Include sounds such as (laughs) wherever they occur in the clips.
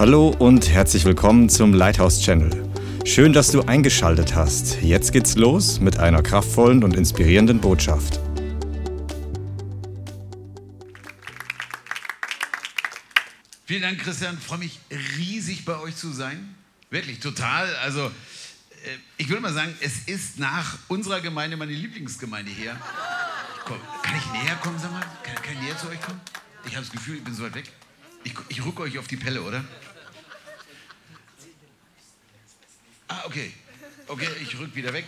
Hallo und herzlich willkommen zum Lighthouse Channel. Schön, dass du eingeschaltet hast. Jetzt geht's los mit einer kraftvollen und inspirierenden Botschaft. Vielen Dank, Christian. Ich freue mich riesig bei euch zu sein. Wirklich, total. Also, äh, ich würde mal sagen, es ist nach unserer Gemeinde meine Lieblingsgemeinde hier. Komm, kann ich näher kommen, sag mal? Kann, kann ich näher zu euch kommen? Ich habe das Gefühl, ich bin so weit weg. Ich, ich rücke euch auf die Pelle, oder? Ah, okay. Okay, ich rück wieder weg.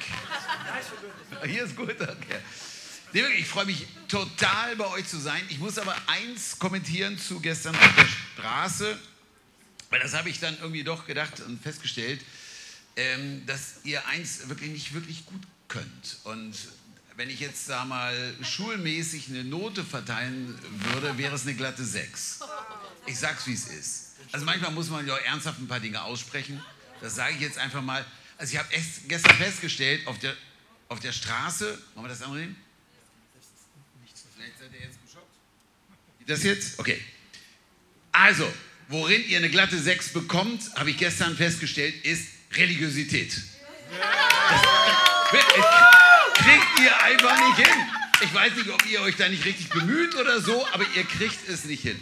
Hier ist gut, okay. Ich freue mich total bei euch zu sein. Ich muss aber eins kommentieren zu gestern auf der Straße, weil das habe ich dann irgendwie doch gedacht und festgestellt, ähm, dass ihr eins wirklich nicht wirklich gut könnt. Und wenn ich jetzt da mal schulmäßig eine Note verteilen würde, wäre es eine glatte 6. Ich sag's, wie es ist. Also manchmal muss man ja ernsthaft ein paar Dinge aussprechen. Das sage ich jetzt einfach mal. Also ich habe gestern festgestellt, auf der, auf der Straße, wollen wir das andere nehmen? Vielleicht seid ihr jetzt geschockt. Das jetzt? Okay. Also, worin ihr eine glatte 6 bekommt, habe ich gestern festgestellt, ist Religiosität. Das kriegt ihr einfach nicht hin. Ich weiß nicht, ob ihr euch da nicht richtig bemüht oder so, aber ihr kriegt es nicht hin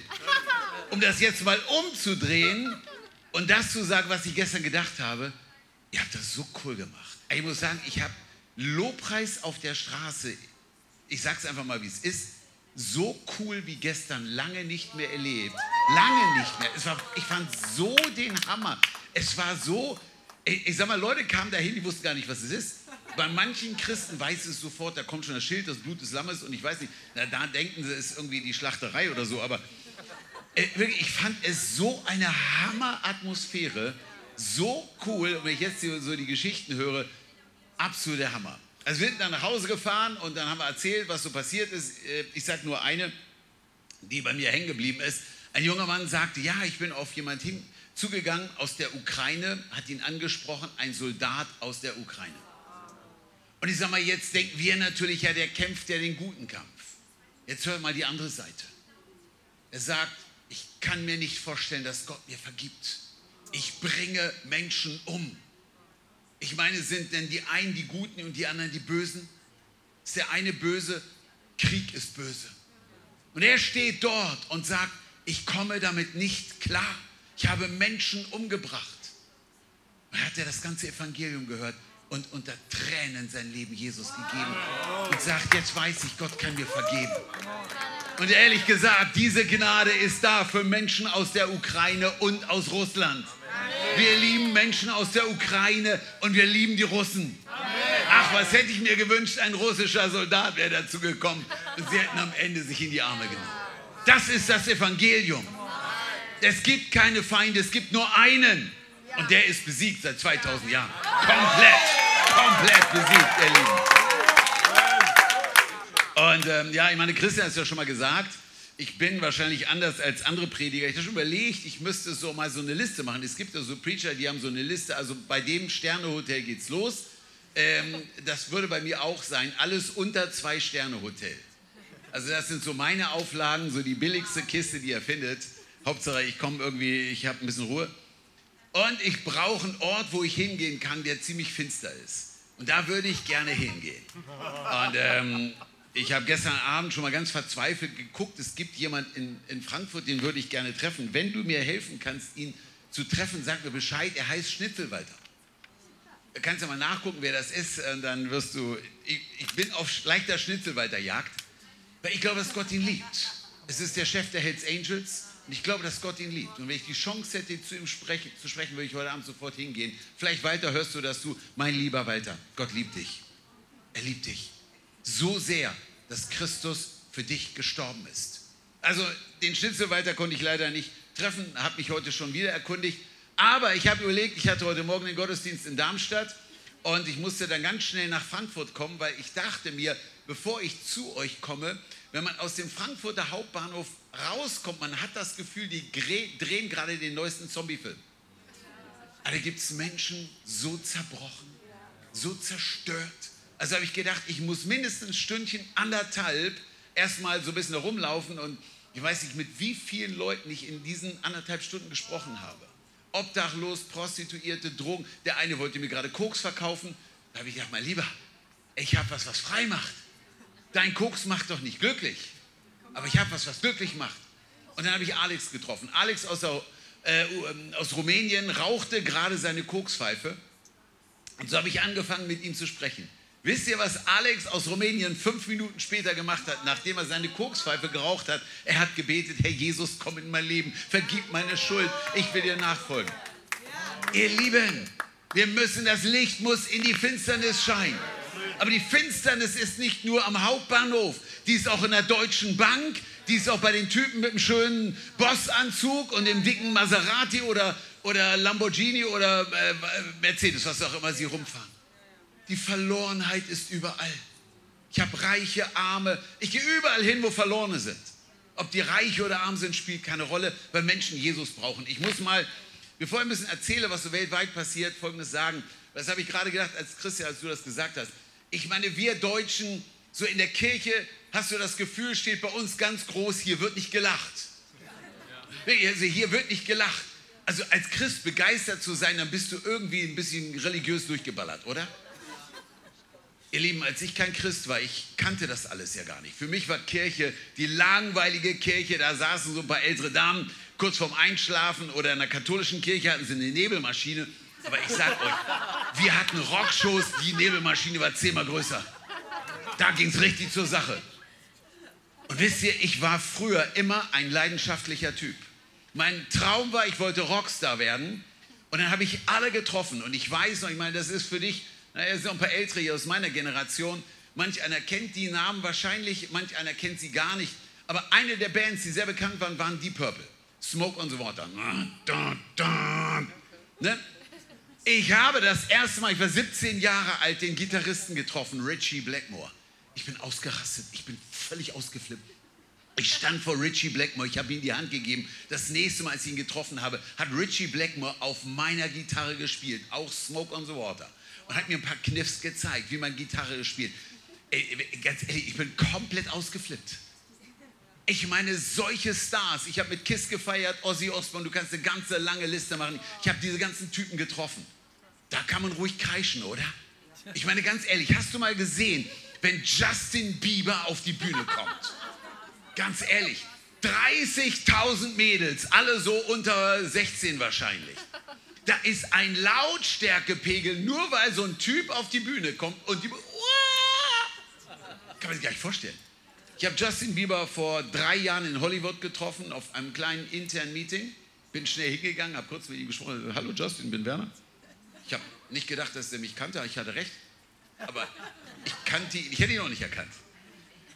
um das jetzt mal umzudrehen und das zu sagen, was ich gestern gedacht habe, ihr habt das so cool gemacht. Ich muss sagen, ich habe Lobpreis auf der Straße, ich sage es einfach mal, wie es ist, so cool wie gestern lange nicht mehr erlebt. Lange nicht mehr. Es war, ich fand so den Hammer. Es war so, ich, ich sag mal, Leute kamen dahin, die wussten gar nicht, was es ist. Bei manchen Christen weiß es sofort, da kommt schon das Schild, das Blut des Lammes und ich weiß nicht, na, da denken sie, es ist irgendwie die Schlachterei oder so, aber ich fand es so eine Hammer-Atmosphäre, so cool. Und wenn ich jetzt so die Geschichten höre, absoluter Hammer. Also wir sind dann nach Hause gefahren und dann haben wir erzählt, was so passiert ist. Äh, ich sage nur eine, die bei mir hängen geblieben ist. Ein junger Mann sagte, ja, ich bin auf jemanden hinzugegangen aus der Ukraine, hat ihn angesprochen, ein Soldat aus der Ukraine. Und ich sage mal, jetzt denken wir natürlich, ja, der kämpft ja den guten Kampf. Jetzt hört mal die andere Seite. Er sagt, ich kann mir nicht vorstellen, dass Gott mir vergibt. Ich bringe Menschen um. Ich meine, sind denn die einen die Guten und die anderen die Bösen? Ist der eine böse? Krieg ist böse. Und er steht dort und sagt, ich komme damit nicht klar. Ich habe Menschen umgebracht. Und hat er das ganze Evangelium gehört und unter Tränen sein Leben Jesus gegeben und sagt, jetzt weiß ich, Gott kann mir vergeben. Und ehrlich gesagt, diese Gnade ist da für Menschen aus der Ukraine und aus Russland. Wir lieben Menschen aus der Ukraine und wir lieben die Russen. Ach, was hätte ich mir gewünscht, ein russischer Soldat wäre dazu gekommen und sie hätten am Ende sich in die Arme genommen. Das ist das Evangelium. Es gibt keine Feinde, es gibt nur einen. Und der ist besiegt seit 2000 Jahren. Komplett, komplett besiegt, ihr Lieben. Und ähm, ja, ich meine, Christian hat es ja schon mal gesagt, ich bin wahrscheinlich anders als andere Prediger. Ich habe schon überlegt, ich müsste so mal so eine Liste machen. Es gibt ja so Preacher, die haben so eine Liste. Also bei dem Sternehotel geht's los. Ähm, das würde bei mir auch sein. Alles unter zwei Sterne Hotel. Also das sind so meine Auflagen, so die billigste Kiste, die ihr findet. Hauptsache, ich komme irgendwie, ich habe ein bisschen Ruhe. Und ich brauche einen Ort, wo ich hingehen kann, der ziemlich finster ist. Und da würde ich gerne hingehen. Und ähm, ich habe gestern Abend schon mal ganz verzweifelt geguckt. Es gibt jemanden in, in Frankfurt, den würde ich gerne treffen. Wenn du mir helfen kannst, ihn zu treffen, sag mir Bescheid. Er heißt Schnitzelwalter. Du kannst ja mal nachgucken, wer das ist. Und dann wirst du. Ich, ich bin auf leichter Schnitzelwalterjagd, weil ich glaube, dass Gott ihn liebt. Es ist der Chef der Hells Angels. Und ich glaube, dass Gott ihn liebt. Und wenn ich die Chance hätte, zu ihm sprechen, zu sprechen, würde ich heute Abend sofort hingehen. Vielleicht, Walter, hörst du das zu. Mein lieber Walter, Gott liebt dich. Er liebt dich so sehr, dass Christus für dich gestorben ist. Also den Schnitzelwalter konnte ich leider nicht treffen, habe mich heute schon wieder erkundigt. Aber ich habe überlegt, ich hatte heute Morgen den Gottesdienst in Darmstadt und ich musste dann ganz schnell nach Frankfurt kommen, weil ich dachte mir, bevor ich zu euch komme, wenn man aus dem Frankfurter Hauptbahnhof rauskommt, man hat das Gefühl, die drehen gerade den neuesten Zombiefilm. Da gibt es Menschen so zerbrochen, so zerstört, also habe ich gedacht, ich muss mindestens ein Stündchen, anderthalb erstmal so ein bisschen herumlaufen und ich weiß nicht, mit wie vielen Leuten ich in diesen anderthalb Stunden gesprochen habe. obdachlos, Prostituierte, Drogen. Der eine wollte mir gerade Koks verkaufen. Da habe ich gedacht, mein Lieber, ich habe was, was frei macht. Dein Koks macht doch nicht glücklich. Aber ich habe was, was glücklich macht. Und dann habe ich Alex getroffen. Alex aus, der, äh, ähm, aus Rumänien rauchte gerade seine Kokspfeife. Und so habe ich angefangen, mit ihm zu sprechen. Wisst ihr, was Alex aus Rumänien fünf Minuten später gemacht hat, nachdem er seine Kokspfeife geraucht hat? Er hat gebetet, Herr Jesus, komm in mein Leben, vergib meine Schuld, ich will dir nachfolgen. Ihr Lieben, wir müssen, das Licht muss in die Finsternis scheinen. Aber die Finsternis ist nicht nur am Hauptbahnhof, die ist auch in der Deutschen Bank, die ist auch bei den Typen mit dem schönen Bossanzug und dem dicken Maserati oder, oder Lamborghini oder äh, Mercedes, was auch immer sie rumfahren. Die Verlorenheit ist überall. Ich habe reiche, arme, ich gehe überall hin, wo Verlorene sind. Ob die reich oder arm sind, spielt keine Rolle, weil Menschen Jesus brauchen. Ich muss mal, bevor ich ein bisschen erzähle, was so weltweit passiert, Folgendes sagen. Das habe ich gerade gedacht, als Christian, als du das gesagt hast. Ich meine, wir Deutschen, so in der Kirche, hast du das Gefühl, steht bei uns ganz groß, hier wird nicht gelacht. Also hier wird nicht gelacht. Also als Christ begeistert zu sein, dann bist du irgendwie ein bisschen religiös durchgeballert, oder? Ihr Lieben, als ich kein Christ war, ich kannte das alles ja gar nicht. Für mich war Kirche die langweilige Kirche. Da saßen so ein paar ältere Damen kurz vorm Einschlafen oder in der katholischen Kirche hatten sie eine Nebelmaschine. Aber ich sag euch, wir hatten Rockshows, die Nebelmaschine war zehnmal größer. Da ging es richtig zur Sache. Und wisst ihr, ich war früher immer ein leidenschaftlicher Typ. Mein Traum war, ich wollte Rockstar werden. Und dann habe ich alle getroffen. Und ich weiß noch, ich meine, das ist für dich naja, es sind ein paar Ältere hier aus meiner Generation. Manch einer kennt die Namen wahrscheinlich, manch einer kennt sie gar nicht. Aber eine der Bands, die sehr bekannt waren, waren Deep Purple. Smoke und so weiter. Ne? Ich habe das erste Mal, ich war 17 Jahre alt, den Gitarristen getroffen, Richie Blackmore. Ich bin ausgerastet, ich bin völlig ausgeflippt. Ich stand vor Richie Blackmore, ich habe ihm die Hand gegeben. Das nächste Mal, als ich ihn getroffen habe, hat Richie Blackmore auf meiner Gitarre gespielt, auch Smoke on the Water und hat mir ein paar Kniffs gezeigt, wie man Gitarre spielt. Ganz ehrlich, ich bin komplett ausgeflippt. Ich meine, solche Stars. Ich habe mit Kiss gefeiert, Ozzy Osbourne, du kannst eine ganze lange Liste machen. Ich habe diese ganzen Typen getroffen. Da kann man ruhig kreischen, oder? Ich meine, ganz ehrlich, hast du mal gesehen, wenn Justin Bieber auf die Bühne kommt? Ganz ehrlich, 30.000 Mädels, alle so unter 16 wahrscheinlich da ist ein Lautstärkepegel, nur weil so ein Typ auf die Bühne kommt und die. Kann man sich gar nicht vorstellen. Ich habe Justin Bieber vor drei Jahren in Hollywood getroffen, auf einem kleinen internen Meeting. Bin schnell hingegangen, habe kurz mit ihm gesprochen. Hallo Justin, bin Werner. Ich habe nicht gedacht, dass er mich kannte, ich hatte recht. Aber ich kannte ihn, ich hätte ihn noch nicht erkannt.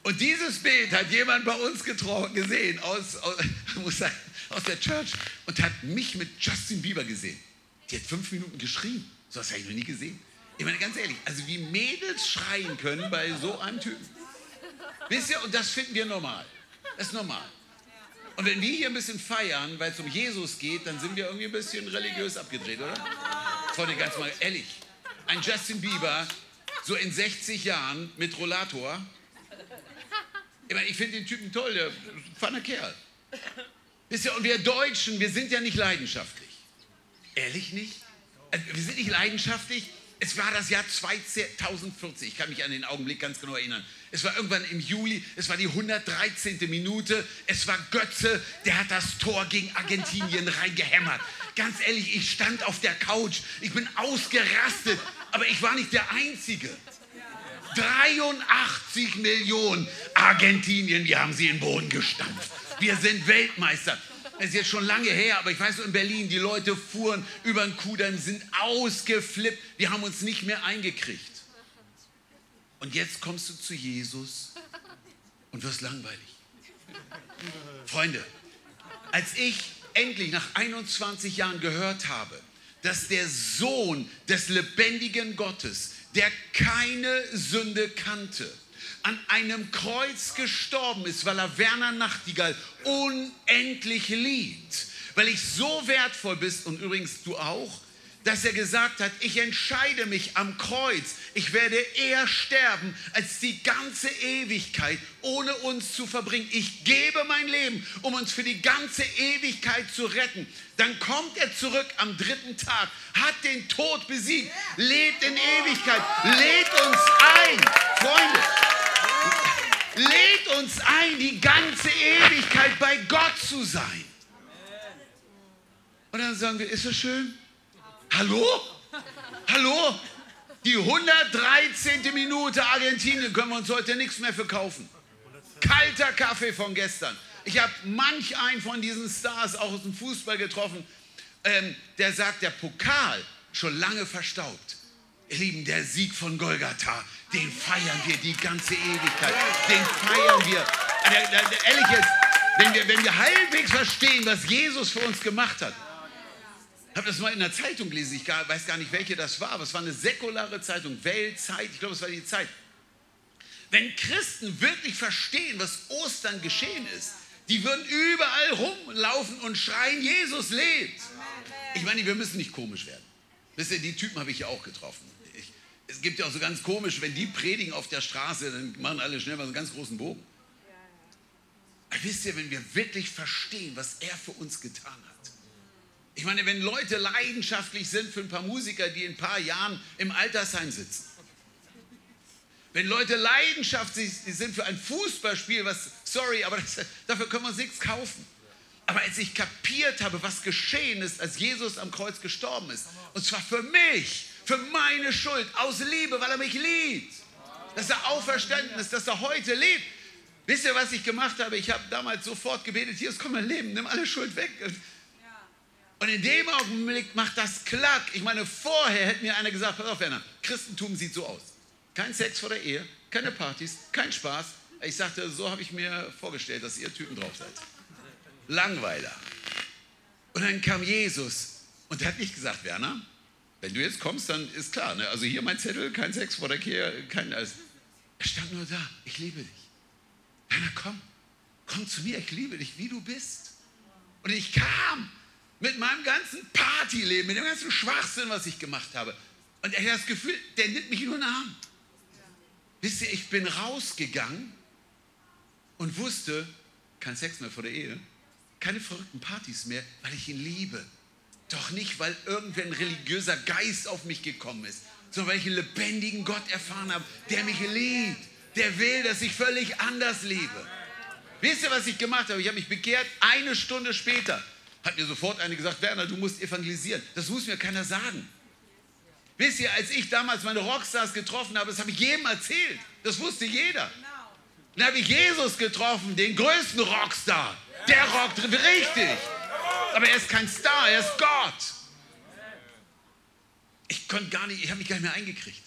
Und dieses Bild hat jemand bei uns gesehen, aus, aus, (laughs) aus der Church, und hat mich mit Justin Bieber gesehen. Die hat fünf Minuten geschrien. So was habe ich noch nie gesehen. Ich meine, ganz ehrlich, also wie Mädels schreien können bei so einem Typen. Wisst ihr, und das finden wir normal. Das ist normal. Und wenn wir hier ein bisschen feiern, weil es um Jesus geht, dann sind wir irgendwie ein bisschen religiös abgedreht, oder? Freunde, ganz mal ehrlich. Ein Justin Bieber, so in 60 Jahren mit Rollator. Ich meine, ich finde den Typen toll, der feiner Kerl. Wisst ihr, und wir Deutschen, wir sind ja nicht leidenschaftlich. Ehrlich nicht? Also, wir sind nicht leidenschaftlich. Es war das Jahr 2040. Ich kann mich an den Augenblick ganz genau erinnern. Es war irgendwann im Juli, es war die 113. Minute. Es war Götze, der hat das Tor gegen Argentinien reingehämmert. Ganz ehrlich, ich stand auf der Couch, ich bin ausgerastet, aber ich war nicht der Einzige. 83 Millionen Argentinien, die haben sie in den Boden gestampft. Wir sind Weltmeister. Das ist jetzt schon lange her, aber ich weiß in Berlin, die Leute fuhren über den Kudamm, sind ausgeflippt. Wir haben uns nicht mehr eingekriegt. Und jetzt kommst du zu Jesus und wirst langweilig. Freunde, als ich endlich nach 21 Jahren gehört habe, dass der Sohn des lebendigen Gottes, der keine Sünde kannte, an einem Kreuz gestorben ist, weil er Werner Nachtigall unendlich liebt, weil ich so wertvoll bist und übrigens du auch, dass er gesagt hat, ich entscheide mich am Kreuz, ich werde eher sterben, als die ganze Ewigkeit ohne uns zu verbringen. Ich gebe mein Leben, um uns für die ganze Ewigkeit zu retten. Dann kommt er zurück am dritten Tag, hat den Tod besiegt, lebt in Ewigkeit, lädt uns ein, Freunde, lädt uns ein, die ganze Ewigkeit bei Gott zu sein. Und dann sagen wir, ist das schön? Hallo? Hallo? Die 113. Minute Argentinien können wir uns heute nichts mehr verkaufen. Kalter Kaffee von gestern. Ich habe manch einen von diesen Stars auch aus dem Fußball getroffen, ähm, der sagt, der Pokal schon lange verstaubt. Ihr Lieben, der Sieg von Golgatha, den feiern wir die ganze Ewigkeit. Den feiern wir. Äh, ehrlich jetzt, wenn wir, wenn wir halbwegs verstehen, was Jesus für uns gemacht hat, ich habe das mal in der Zeitung gelesen, ich weiß gar nicht, welche das war, aber es war eine säkulare Zeitung, Weltzeit, ich glaube, es war die Zeit. Wenn Christen wirklich verstehen, was Ostern geschehen ist, die würden überall rumlaufen und schreien, Jesus lebt. Ich meine, wir müssen nicht komisch werden. Wisst ihr, die Typen habe ich ja auch getroffen. Ich, es gibt ja auch so ganz komisch, wenn die predigen auf der Straße, dann machen alle schnell mal so einen ganz großen Bogen. Aber wisst ihr, wenn wir wirklich verstehen, was er für uns getan hat, ich meine, wenn Leute leidenschaftlich sind für ein paar Musiker, die in ein paar Jahren im Altersheim sitzen. Wenn Leute leidenschaftlich sind für ein Fußballspiel, was, sorry, aber das, dafür können wir uns nichts kaufen. Aber als ich kapiert habe, was geschehen ist, als Jesus am Kreuz gestorben ist, und zwar für mich, für meine Schuld, aus Liebe, weil er mich liebt, dass er auferstanden ist, dass er heute lebt. Wisst ihr, was ich gemacht habe? Ich habe damals sofort gebetet, Jesus, komm mein Leben, nimm alle Schuld weg. Und in dem Augenblick macht das Klack. Ich meine, vorher hätte mir einer gesagt, pass auf, Werner, Christentum sieht so aus. Kein Sex vor der Ehe, keine Partys, kein Spaß. Ich sagte, so habe ich mir vorgestellt, dass ihr Typen drauf seid. Langweiler. Und dann kam Jesus und er hat nicht gesagt, Werner, wenn du jetzt kommst, dann ist klar, ne? also hier mein Zettel, kein Sex vor der Ehe, kein alles. Er stand nur da, ich liebe dich. Werner, komm, komm zu mir, ich liebe dich, wie du bist. Und ich kam mit meinem ganzen Partyleben, mit dem ganzen Schwachsinn, was ich gemacht habe. Und er hat das Gefühl, der nimmt mich nur in den Arm. Wisst ihr, ich bin rausgegangen und wusste, kein Sex mehr vor der Ehe, keine verrückten Partys mehr, weil ich ihn liebe. Doch nicht, weil irgendwer ein religiöser Geist auf mich gekommen ist, sondern weil ich einen lebendigen Gott erfahren habe, der mich liebt, der will, dass ich völlig anders lebe. Wisst ihr, was ich gemacht habe? Ich habe mich bekehrt, eine Stunde später hat mir sofort eine gesagt, Werner, du musst evangelisieren. Das muss mir keiner sagen. Wisst ihr, als ich damals meine Rockstars getroffen habe, das habe ich jedem erzählt. Das wusste jeder. Dann habe ich Jesus getroffen, den größten Rockstar. Der rockt richtig. Aber er ist kein Star, er ist Gott. Ich konnte gar nicht, ich habe mich gar nicht mehr eingekriegt.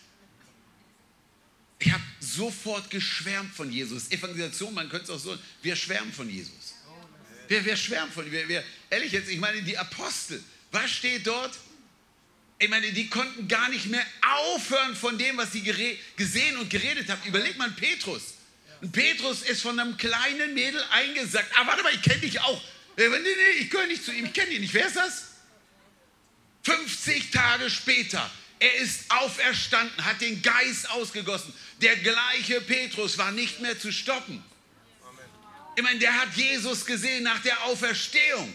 Ich habe sofort geschwärmt von Jesus. Evangelisation, man könnte es auch so, wir schwärmen von Jesus. Wir, wir schwärmen von ihm. Wir, ehrlich jetzt, ich meine, die Apostel, was steht dort? Ich meine, die konnten gar nicht mehr aufhören von dem, was sie gesehen und geredet haben. Überleg mal Petrus. Und Petrus ist von einem kleinen Mädel eingesagt. Ah, warte mal, ich kenne dich auch. Nee, nee, ich gehöre nicht zu ihm, ich kenne ihn nicht. Wer ist das? 50 Tage später, er ist auferstanden, hat den Geist ausgegossen. Der gleiche Petrus war nicht mehr zu stoppen. Ich meine, der hat Jesus gesehen nach der Auferstehung.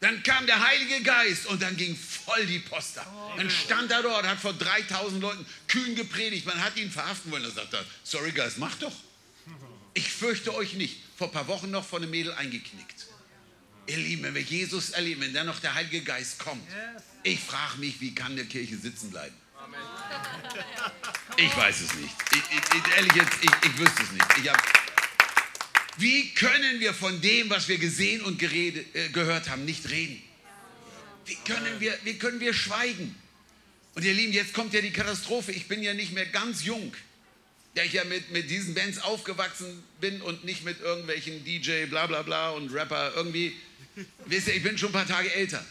Dann kam der Heilige Geist und dann ging voll die Post ab. Dann stand er dort, hat vor 3000 Leuten kühn gepredigt. Man hat ihn verhaften wollen. Da sagt er, sorry Geist, mach doch. Ich fürchte euch nicht. Vor ein paar Wochen noch von einem Mädel eingeknickt. Ihr Lieben, wenn wir Jesus erleben, wenn dann noch der Heilige Geist kommt, ich frage mich, wie kann der Kirche sitzen bleiben? Ich weiß es nicht. Ich, ich, ehrlich jetzt, ich, ich wüsste es nicht. Ich habe wie können wir von dem, was wir gesehen und gerede, äh, gehört haben, nicht reden? Wie können, wir, wie können wir schweigen? Und ihr Lieben, jetzt kommt ja die Katastrophe. Ich bin ja nicht mehr ganz jung, der ich ja mit, mit diesen Bands aufgewachsen bin und nicht mit irgendwelchen DJ, bla bla bla und Rapper irgendwie. Wisst ihr, ich bin schon ein paar Tage älter.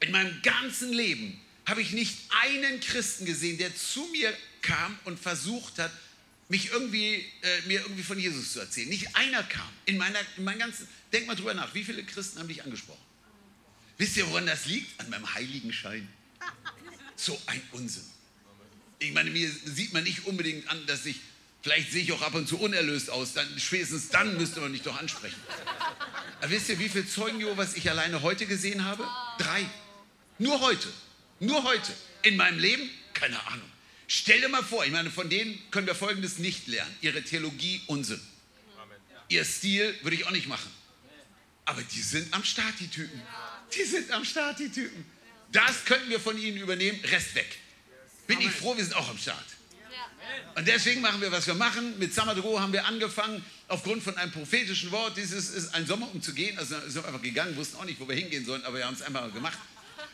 In meinem ganzen Leben habe ich nicht einen Christen gesehen, der zu mir kam und versucht hat, mich irgendwie, äh, mir irgendwie von Jesus zu erzählen. Nicht einer kam. In meiner, in meinem ganzen, denk mal drüber nach, wie viele Christen haben dich angesprochen? Wisst ihr, woran das liegt? An meinem Heiligenschein. So ein Unsinn. Ich meine, mir sieht man nicht unbedingt an, dass ich, vielleicht sehe ich auch ab und zu unerlöst aus, dann, spätestens dann müsste man mich doch ansprechen. Aber wisst ihr, wie viele Zeugen Jehovas ich alleine heute gesehen habe? Drei. Nur heute. Nur heute. In meinem Leben? Keine Ahnung. Stell dir mal vor, ich meine, von denen können wir Folgendes nicht lernen. Ihre Theologie Unsinn. Ihr Stil würde ich auch nicht machen. Aber die sind am Start, die Typen. Die sind am Start, die Typen. Das könnten wir von ihnen übernehmen, Rest weg. Bin ich froh, wir sind auch am Start. Und deswegen machen wir, was wir machen. Mit Samadro haben wir angefangen, aufgrund von einem prophetischen Wort. Dieses ist ein Sommer, um zu gehen. Also sind wir einfach gegangen, wussten auch nicht, wo wir hingehen sollen, aber wir haben es einfach gemacht.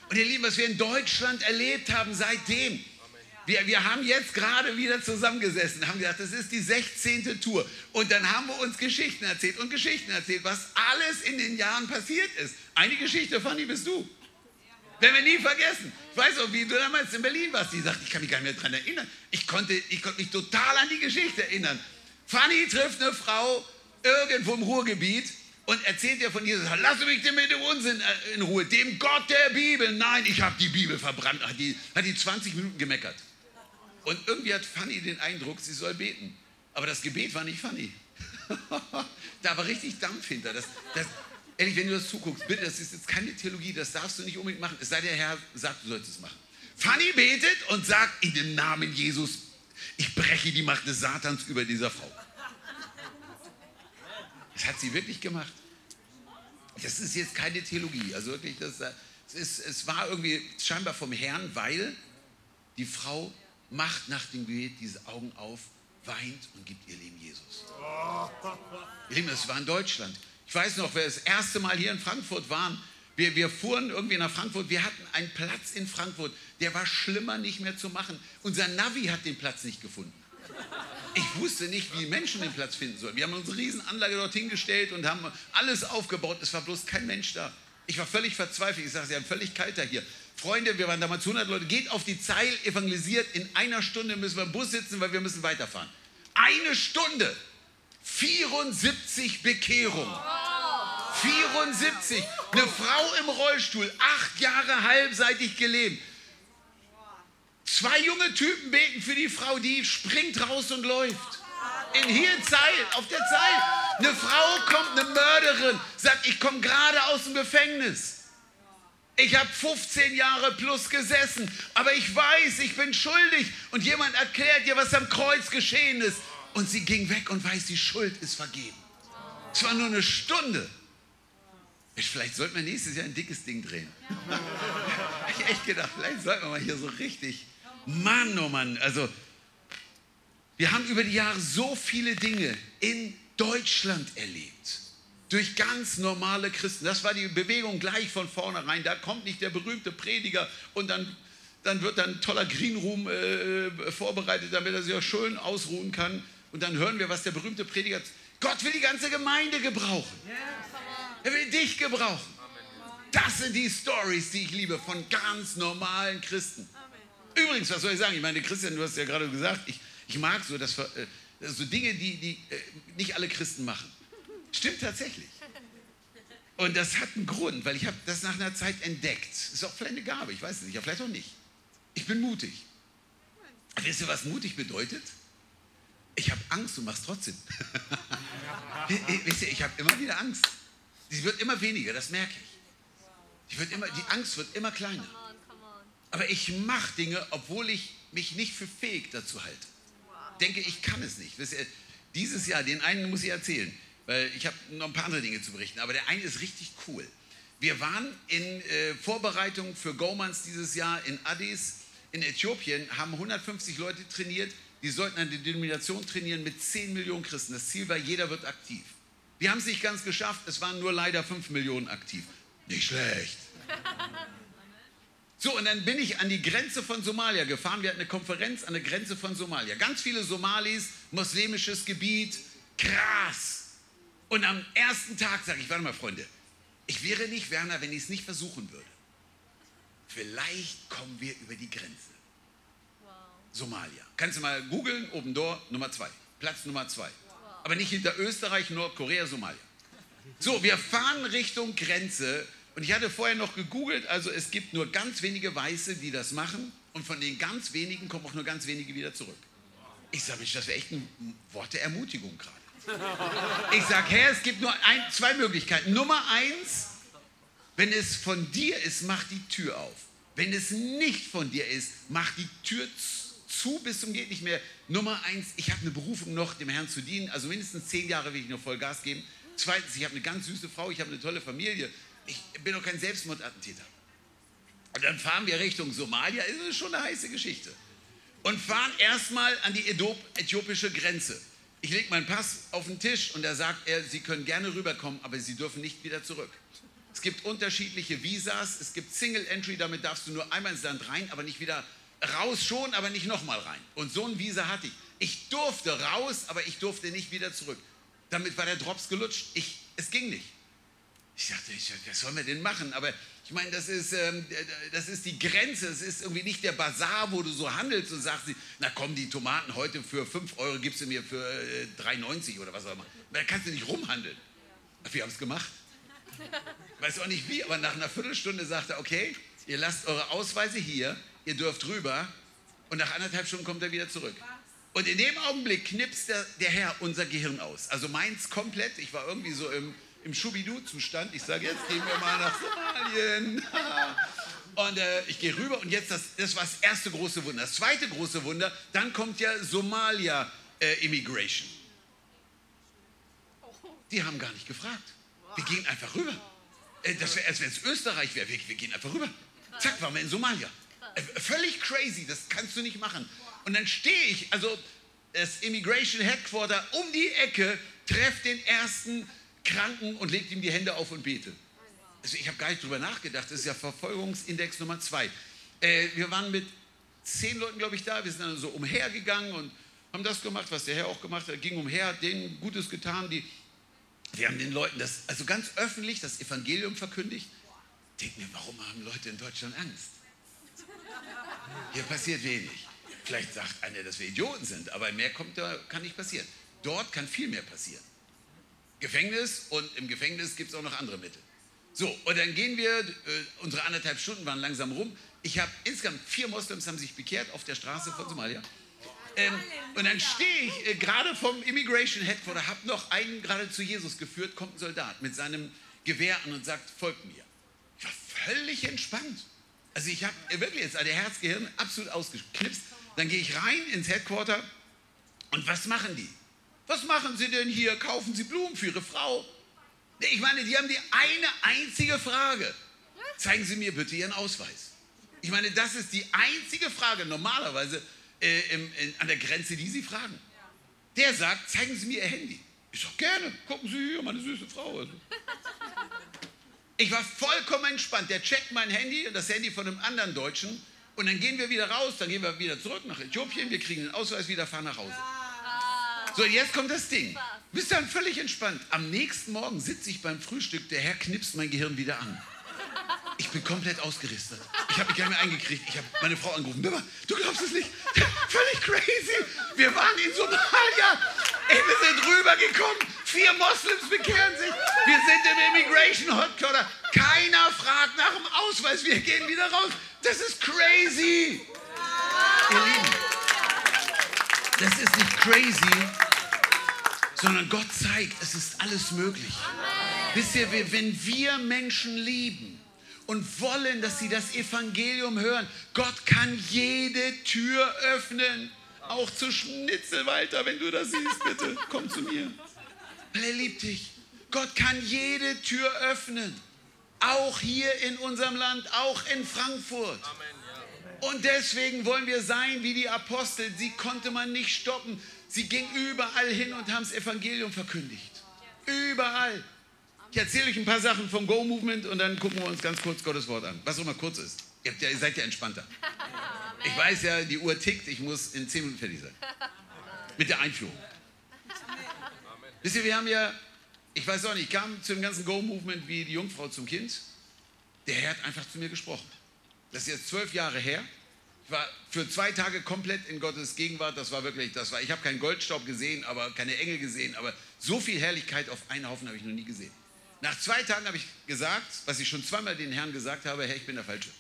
Und ihr Lieben, was wir in Deutschland erlebt haben seitdem, wir, wir haben jetzt gerade wieder zusammengesessen, haben gesagt, das ist die 16. Tour. Und dann haben wir uns Geschichten erzählt und Geschichten erzählt, was alles in den Jahren passiert ist. Eine Geschichte, Fanny, bist du. Werden wir nie vergessen. Ich weiß auch, wie du damals in Berlin warst. Die sagt, ich kann mich gar nicht mehr daran erinnern. Ich konnte, ich konnte mich total an die Geschichte erinnern. Fanny trifft eine Frau irgendwo im Ruhrgebiet und erzählt ihr von Jesus. Lass mich denn mit dem Unsinn äh, in Ruhe. Dem Gott der Bibel. Nein, ich habe die Bibel verbrannt. Hat die, hat die 20 Minuten gemeckert. Und irgendwie hat Fanny den Eindruck, sie soll beten. Aber das Gebet war nicht Fanny. (laughs) da war richtig Dampf hinter. Das, das, ehrlich, wenn du das zuguckst, bitte, das ist jetzt keine Theologie, das darfst du nicht unbedingt machen. Es sei der Herr sagt, du sollst es machen. Fanny betet und sagt in dem Namen Jesus, ich breche die Macht des Satans über dieser Frau. Das hat sie wirklich gemacht. Das ist jetzt keine Theologie. Also wirklich, das, es, ist, es war irgendwie scheinbar vom Herrn, weil die Frau macht nach dem Gebet diese Augen auf, weint und gibt ihr Leben Jesus. Ihr Lieben, das war in Deutschland. Ich weiß noch, wer das erste Mal hier in Frankfurt waren. Wir, wir fuhren irgendwie nach Frankfurt. Wir hatten einen Platz in Frankfurt, der war schlimmer nicht mehr zu machen. Unser Navi hat den Platz nicht gefunden. Ich wusste nicht, wie Menschen den Platz finden sollen. Wir haben unsere Riesenanlage dorthin gestellt und haben alles aufgebaut. Es war bloß kein Mensch da. Ich war völlig verzweifelt. Ich sage, Sie haben völlig kalt da hier. Freunde, wir waren damals 100 Leute, geht auf die Zeil, evangelisiert. In einer Stunde müssen wir im Bus sitzen, weil wir müssen weiterfahren. Eine Stunde. 74 Bekehrungen. 74. Eine Frau im Rollstuhl, acht Jahre halbseitig gelähmt. Zwei junge Typen beten für die Frau, die springt raus und läuft. In hier Zeil, auf der Zeil. Eine Frau kommt, eine Mörderin, sagt, ich komme gerade aus dem Gefängnis. Ich habe 15 Jahre plus gesessen, aber ich weiß, ich bin schuldig. Und jemand erklärt dir, was am Kreuz geschehen ist. Und sie ging weg und weiß, die Schuld ist vergeben. Es war nur eine Stunde. Vielleicht sollten wir nächstes Jahr ein dickes Ding drehen. (laughs) ich echt gedacht, vielleicht sollten wir mal hier so richtig. Mann, oh Mann, also wir haben über die Jahre so viele Dinge in Deutschland erlebt durch ganz normale Christen. Das war die Bewegung gleich von vornherein. Da kommt nicht der berühmte Prediger und dann, dann wird dann ein toller Green Room äh, vorbereitet, damit er sich auch schön ausruhen kann. Und dann hören wir, was der berühmte Prediger. Gott will die ganze Gemeinde gebrauchen. Er will dich gebrauchen. Das sind die Stories, die ich liebe, von ganz normalen Christen. Übrigens, was soll ich sagen? Ich meine, Christian, du hast ja gerade gesagt, ich, ich mag so, dass, äh, so Dinge, die, die äh, nicht alle Christen machen. Stimmt tatsächlich. Und das hat einen Grund, weil ich habe das nach einer Zeit entdeckt. Ist auch vielleicht eine Gabe, ich weiß es nicht, aber vielleicht auch nicht. Ich bin mutig. Wisst ihr, was mutig bedeutet? Ich habe Angst und mach's trotzdem. (laughs) Wisst ihr, ich habe immer wieder Angst. Sie wird immer weniger, das merke ich. ich immer, die Angst wird immer kleiner. Aber ich mache Dinge, obwohl ich mich nicht für fähig dazu halte. Denke, ich kann es nicht. Wisst ihr, dieses Jahr, den einen muss ich erzählen weil ich habe noch ein paar andere Dinge zu berichten, aber der eine ist richtig cool. Wir waren in äh, Vorbereitung für Gomans dieses Jahr in Addis in Äthiopien, haben 150 Leute trainiert, die sollten eine Denomination trainieren mit 10 Millionen Christen. Das Ziel war, jeder wird aktiv. Wir haben es nicht ganz geschafft, es waren nur leider 5 Millionen aktiv. Nicht schlecht. So, und dann bin ich an die Grenze von Somalia gefahren. Wir hatten eine Konferenz an der Grenze von Somalia. Ganz viele Somalis, muslimisches Gebiet, krass. Und am ersten Tag sage ich, warte mal, Freunde, ich wäre nicht Werner, wenn ich es nicht versuchen würde. Vielleicht kommen wir über die Grenze. Wow. Somalia. Kannst du mal googeln, oben Door, Nummer zwei. Platz Nummer zwei. Wow. Aber nicht hinter Österreich, Nordkorea, Somalia. So, wir fahren Richtung Grenze Und ich hatte vorher noch gegoogelt, also es gibt nur ganz wenige Weiße, die das machen. Und von den ganz wenigen kommen auch nur ganz wenige wieder zurück. Ich sage, Mensch, das wäre echt ein Wort der Ermutigung gerade. Ich sage, Herr, es gibt nur ein, zwei Möglichkeiten. Nummer eins, wenn es von dir ist, mach die Tür auf. Wenn es nicht von dir ist, mach die Tür zu bis zum geht nicht mehr. Nummer eins, ich habe eine Berufung noch, dem Herrn zu dienen. Also mindestens zehn Jahre will ich noch voll Gas geben. Zweitens, ich habe eine ganz süße Frau, ich habe eine tolle Familie. Ich bin doch kein Selbstmordattentäter. Und dann fahren wir Richtung Somalia, das ist schon eine heiße Geschichte. Und fahren erstmal an die äthiopische Grenze. Ich lege meinen Pass auf den Tisch und da sagt er, Sie können gerne rüberkommen, aber Sie dürfen nicht wieder zurück. Es gibt unterschiedliche Visas, es gibt Single Entry, damit darfst du nur einmal ins Land rein, aber nicht wieder raus schon, aber nicht nochmal rein. Und so ein Visa hatte ich. Ich durfte raus, aber ich durfte nicht wieder zurück. Damit war der Drops gelutscht. Ich, es ging nicht. Ich dachte, was sollen wir denn machen? Aber ich meine, das ist, ähm, das ist die Grenze. Es ist irgendwie nicht der Bazar, wo du so handelst und sagst, na komm, die Tomaten heute für 5 Euro gibst du mir für äh, 3,90 oder was auch immer. Da kannst du nicht rumhandeln. Wir haben es gemacht. Weiß auch nicht wie, aber nach einer Viertelstunde sagt er, okay, ihr lasst eure Ausweise hier, ihr dürft rüber und nach anderthalb Stunden kommt er wieder zurück. Und in dem Augenblick knipst der, der Herr unser Gehirn aus. Also meins komplett. Ich war irgendwie so im, im Schubidu-Zustand. Ich sage, jetzt gehen wir mal nach Somalien. (laughs) Und äh, ich gehe rüber und jetzt, das, das war das erste große Wunder. Das zweite große Wunder, dann kommt ja Somalia äh, Immigration. Die haben gar nicht gefragt. Wir gehen einfach rüber. Äh, das wäre, als wenn es Österreich wäre. Wir, wir, gehen einfach rüber. Zack, waren wir in Somalia. Äh, völlig crazy, das kannst du nicht machen. Und dann stehe ich, also das Immigration Headquarter um die Ecke, treffe den ersten Kranken und legt ihm die Hände auf und bete. Also ich habe gar nicht drüber nachgedacht, das ist ja Verfolgungsindex Nummer zwei. Äh, wir waren mit zehn Leuten, glaube ich, da. Wir sind dann so umhergegangen und haben das gemacht, was der Herr auch gemacht hat. Ging umher, hat denen Gutes getan. Die, wir haben den Leuten das, also ganz öffentlich, das Evangelium verkündigt. Denk mir, warum haben Leute in Deutschland Angst? Hier passiert wenig. Vielleicht sagt einer, dass wir Idioten sind, aber mehr kommt da, kann nicht passieren. Dort kann viel mehr passieren. Gefängnis und im Gefängnis gibt es auch noch andere Mittel. So, und dann gehen wir, äh, unsere anderthalb Stunden waren langsam rum. Ich habe insgesamt vier Moslems haben sich bekehrt auf der Straße von Somalia. Ähm, und dann stehe ich äh, gerade vom Immigration Headquarter, habe noch einen gerade zu Jesus geführt, kommt ein Soldat mit seinem Gewehr an und sagt, folgt mir. Ich war völlig entspannt. Also ich habe wirklich jetzt der Herzgehirn absolut ausgeknipst. Dann gehe ich rein ins Headquarter und was machen die? Was machen sie denn hier? Kaufen sie Blumen für ihre Frau? Ich meine, die haben die eine einzige Frage. Zeigen Sie mir bitte Ihren Ausweis. Ich meine, das ist die einzige Frage normalerweise äh, im, in, an der Grenze, die Sie fragen. Der sagt, zeigen Sie mir Ihr Handy. Ich sage, gerne, gucken Sie hier, meine süße Frau. Also. (laughs) Ich war vollkommen entspannt. Der checkt mein Handy und das Handy von einem anderen Deutschen. Und dann gehen wir wieder raus, dann gehen wir wieder zurück nach Äthiopien, wir kriegen den Ausweis wieder, fahren nach Hause. So, jetzt kommt das Ding. Bist dann völlig entspannt. Am nächsten Morgen sitze ich beim Frühstück, der Herr knipst mein Gehirn wieder an. Ich bin komplett ausgerüstet. Ich habe mich gar nicht mehr eingekriegt. Ich habe meine Frau angerufen. Du glaubst es nicht. (laughs) Völlig crazy. Wir waren in Somalia. Ey, wir sind rübergekommen. Vier Moslems bekehren sich. Wir sind im Immigration Headquarter. Keiner fragt nach dem Ausweis. Wir gehen wieder raus. Das ist crazy. Ihr Lieben, das ist nicht crazy, sondern Gott zeigt, es ist alles möglich. Wisst ihr, wenn wir Menschen lieben und wollen, dass sie das Evangelium hören, Gott kann jede Tür öffnen. Auch zu Schnitzel, Walter, wenn du das siehst, bitte, komm zu mir. Weil er liebt dich. Gott kann jede Tür öffnen. Auch hier in unserem Land, auch in Frankfurt. Und deswegen wollen wir sein wie die Apostel. Sie konnte man nicht stoppen. Sie ging überall hin und haben das Evangelium verkündigt. Überall. Ich erzähle euch ein paar Sachen vom Go-Movement und dann gucken wir uns ganz kurz Gottes Wort an. Was auch immer kurz ist. Ihr, ja, ihr seid ja entspannter. Ich weiß ja, die Uhr tickt, ich muss in zehn Minuten fertig sein. Mit der Einführung. Wisst ihr, wir haben ja, ich weiß auch nicht, ich kam zu dem ganzen Go-Movement wie die Jungfrau zum Kind. Der Herr hat einfach zu mir gesprochen. Das ist jetzt zwölf Jahre her. Ich war für zwei Tage komplett in Gottes Gegenwart. Das war wirklich, das war, ich habe keinen Goldstaub gesehen, aber keine Engel gesehen, aber so viel Herrlichkeit auf einen Haufen habe ich noch nie gesehen. Nach zwei Tagen habe ich gesagt, was ich schon zweimal den Herrn gesagt habe, Herr, ich bin der Falsche.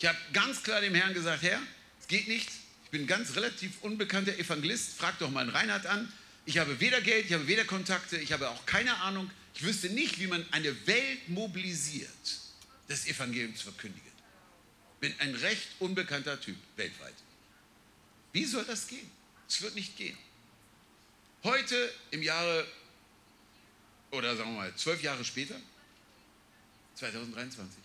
Ich habe ganz klar dem Herrn gesagt, Herr, es geht nicht. Ich bin ganz relativ unbekannter Evangelist. Frag doch mal einen Reinhard an. Ich habe weder Geld, ich habe weder Kontakte, ich habe auch keine Ahnung. Ich wüsste nicht, wie man eine Welt mobilisiert, das Evangelium zu verkündigen. Bin ein recht unbekannter Typ weltweit. Wie soll das gehen? Es wird nicht gehen. Heute im Jahre, oder sagen wir mal, zwölf Jahre später, 2023,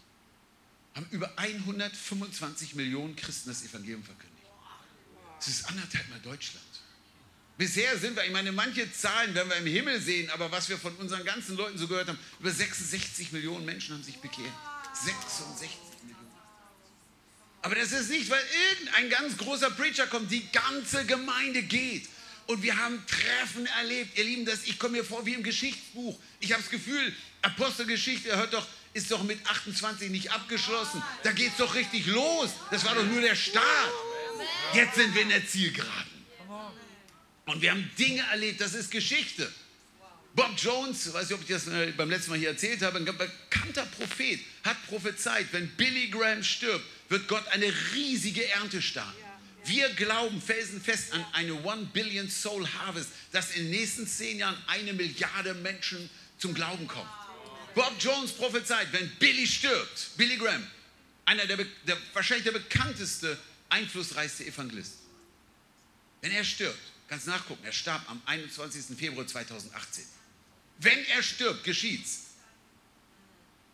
haben über 125 Millionen Christen das Evangelium verkündigt. Das ist anderthalb Mal Deutschland. Bisher sind wir, ich meine, manche Zahlen werden wir im Himmel sehen, aber was wir von unseren ganzen Leuten so gehört haben, über 66 Millionen Menschen haben sich bekehrt. 66 Millionen. Aber das ist nicht, weil irgendein ganz großer Preacher kommt, die ganze Gemeinde geht. Und wir haben Treffen erlebt. Ihr Lieben, das, ich komme mir vor wie im Geschichtsbuch. Ich habe das Gefühl, Apostelgeschichte, hört doch, ist doch mit 28 nicht abgeschlossen. Da geht es doch richtig los. Das war doch nur der Start. Jetzt sind wir in der Zielgeraden. Und wir haben Dinge erlebt, das ist Geschichte. Bob Jones, weiß nicht, ob ich das äh, beim letzten Mal hier erzählt habe, ein bekannter Prophet, hat prophezeit, wenn Billy Graham stirbt, wird Gott eine riesige Ernte starten. Wir glauben felsenfest an eine One Billion Soul Harvest, dass in den nächsten zehn Jahren eine Milliarde Menschen zum Glauben kommen. Bob Jones prophezeit, wenn Billy stirbt, Billy Graham, einer der, der wahrscheinlich der bekannteste, einflussreichste Evangelist. Wenn er stirbt, kannst nachgucken, er starb am 21. Februar 2018. Wenn er stirbt, geschieht's.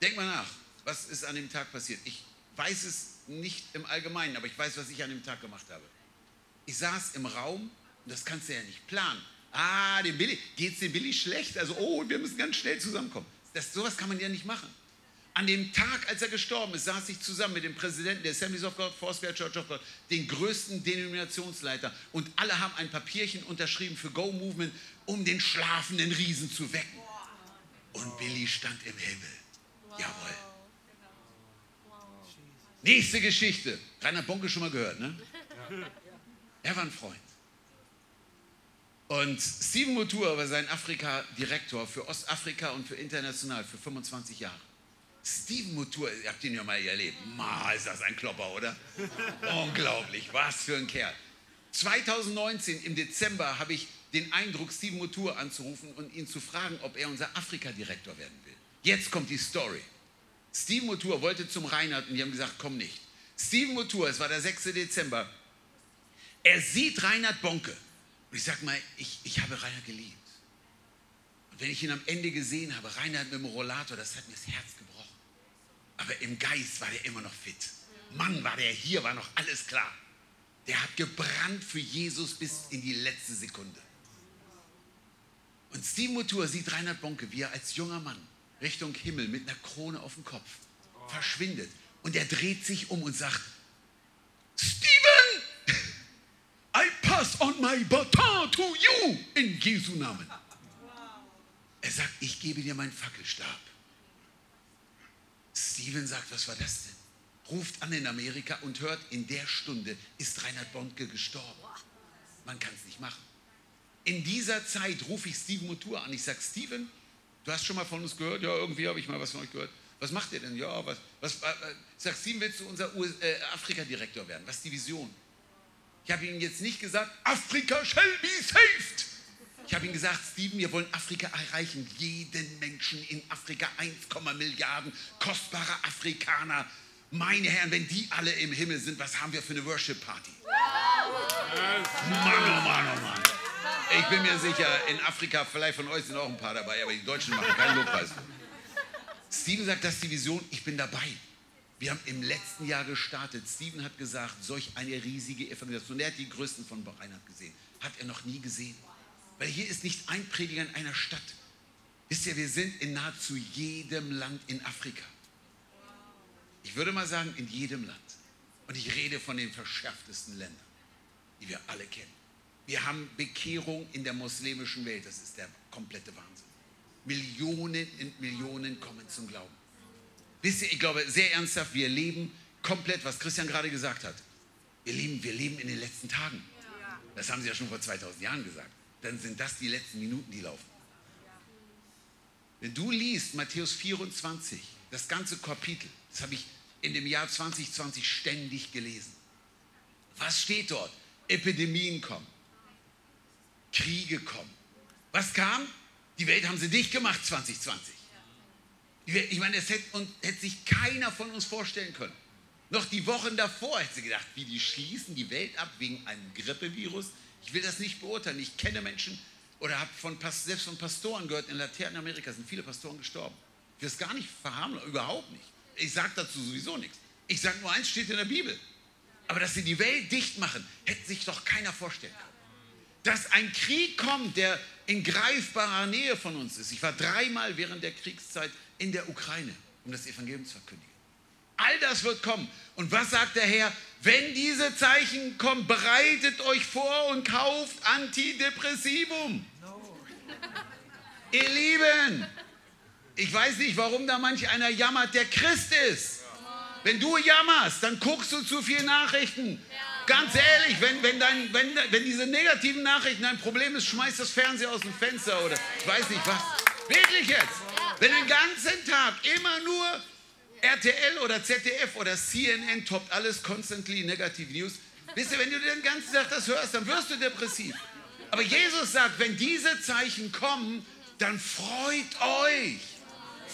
Denk mal nach, was ist an dem Tag passiert? Ich weiß es nicht im Allgemeinen, aber ich weiß, was ich an dem Tag gemacht habe. Ich saß im Raum und das kannst du ja nicht planen. Ah, dem Billy, geht's dem Billy schlecht? Also, oh, wir müssen ganz schnell zusammenkommen. Das, sowas kann man ja nicht machen. An dem Tag, als er gestorben ist, saß ich zusammen mit dem Präsidenten der Assemblies of God, Foursquare Church of God, den größten Denominationsleiter. Und alle haben ein Papierchen unterschrieben für Go Movement, um den schlafenden Riesen zu wecken. Und Billy stand im Himmel. Jawohl. Nächste Geschichte. Rainer Bonke schon mal gehört, ne? Er war ein Freund. Und Steven Motur war sein Afrika-Direktor für Ostafrika und für international für 25 Jahre. Steven Motur, ihr habt ihn ja mal erlebt. Ma, ist das ein Klopper, oder? (laughs) Unglaublich, was für ein Kerl. 2019 im Dezember habe ich den Eindruck, Steven Motur anzurufen und ihn zu fragen, ob er unser Afrika-Direktor werden will. Jetzt kommt die Story. Steven Motur wollte zum Reinhard und die haben gesagt, komm nicht. Steven Motur, es war der 6. Dezember, er sieht Reinhard Bonke. Und ich sag mal, ich, ich habe Reinhard geliebt. Und wenn ich ihn am Ende gesehen habe, Reinhard mit dem Rollator, das hat mir das Herz gebrochen. Aber im Geist war der immer noch fit. Mann, war der hier, war noch alles klar. Der hat gebrannt für Jesus bis in die letzte Sekunde. Und Steven Motur sieht Reinhard Bonke, wie er als junger Mann Richtung Himmel mit einer Krone auf dem Kopf verschwindet. Und er dreht sich um und sagt, Steven, I pass on my baton to you in Jesu Namen. Er sagt, ich gebe dir meinen Fackelstab. Steven sagt, was war das denn? Ruft an in Amerika und hört, in der Stunde ist Reinhard Bondke gestorben. Man kann es nicht machen. In dieser Zeit rufe ich Steven Motur an. Ich sage, Steven, du hast schon mal von uns gehört? Ja, irgendwie habe ich mal was von euch gehört. Was macht ihr denn? Ja, was, was, äh, sage, Steven, willst du unser äh, Afrika-Direktor werden? Was ist die Vision? Ich habe ihm jetzt nicht gesagt, Afrika shall be saved. Ich habe ihm gesagt, Steven, wir wollen Afrika erreichen. Jeden Menschen in Afrika, 1, Milliarden kostbare Afrikaner. Meine Herren, wenn die alle im Himmel sind, was haben wir für eine Worship-Party? Mann, oh Mann, oh Mann. Ich bin mir sicher, in Afrika, vielleicht von euch sind auch ein paar dabei, aber die Deutschen machen keinen Lobpreis. Steven sagt, das ist die Vision, ich bin dabei. Wir haben im letzten Jahr gestartet. Steven hat gesagt, solch eine riesige Evangelisation. Er hat die größten von Reinhard gesehen. Hat er noch nie gesehen. Weil hier ist nicht ein Prediger in einer Stadt. Wisst ihr, wir sind in nahezu jedem Land in Afrika. Ich würde mal sagen, in jedem Land. Und ich rede von den verschärftesten Ländern, die wir alle kennen. Wir haben Bekehrung in der muslimischen Welt. Das ist der komplette Wahnsinn. Millionen und Millionen kommen zum Glauben. Wisst ihr, ich glaube sehr ernsthaft, wir leben komplett, was Christian gerade gesagt hat. Wir leben, wir leben in den letzten Tagen. Das haben sie ja schon vor 2000 Jahren gesagt. Dann sind das die letzten Minuten, die laufen. Wenn du liest Matthäus 24, das ganze Kapitel, das habe ich in dem Jahr 2020 ständig gelesen. Was steht dort? Epidemien kommen, Kriege kommen. Was kam? Die Welt haben sie dicht gemacht 2020. Ich meine, es hätte, und, hätte sich keiner von uns vorstellen können. Noch die Wochen davor hätte sie gedacht, wie die schließen die Welt ab wegen einem Grippevirus. Ich will das nicht beurteilen. Ich kenne Menschen oder habe von, selbst von Pastoren gehört, in Lateinamerika sind viele Pastoren gestorben. Ich will das gar nicht verharmlosen, überhaupt nicht. Ich sage dazu sowieso nichts. Ich sage nur eins, steht in der Bibel. Aber dass sie die Welt dicht machen, hätte sich doch keiner vorstellen können. Dass ein Krieg kommt, der in greifbarer Nähe von uns ist. Ich war dreimal während der Kriegszeit in der Ukraine, um das Evangelium zu verkündigen. All das wird kommen. Und was sagt der Herr? Wenn diese Zeichen kommen, bereitet euch vor und kauft Antidepressivum. No. Ihr Lieben, ich weiß nicht, warum da manch einer jammert, der Christ ist. Wenn du jammerst, dann guckst du zu viele Nachrichten. Ganz ehrlich, wenn, wenn, dein, wenn, wenn diese negativen Nachrichten ein Problem ist, schmeiß das Fernseher aus dem Fenster oder ich weiß nicht was. Wirklich jetzt. Wenn den ganzen Tag immer nur RTL oder ZDF oder CNN toppt alles constantly negative News. Wisst ihr, wenn du den ganzen Tag das hörst, dann wirst du depressiv. Aber Jesus sagt, wenn diese Zeichen kommen, dann freut euch.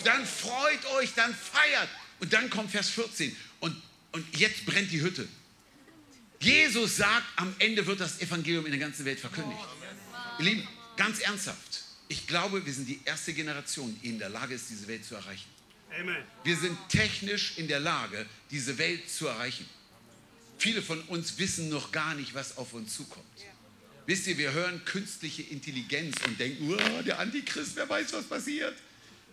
Dann freut euch, dann feiert. Und dann kommt Vers 14. Und, und jetzt brennt die Hütte. Jesus sagt, am Ende wird das Evangelium in der ganzen Welt verkündigt. Ihr Lieben, ganz ernsthaft. Ich glaube, wir sind die erste Generation, die in der Lage ist, diese Welt zu erreichen. Amen. Wir sind technisch in der Lage, diese Welt zu erreichen. Viele von uns wissen noch gar nicht, was auf uns zukommt. Wisst ihr, wir hören künstliche Intelligenz und denken, oh, der Antichrist, wer weiß, was passiert.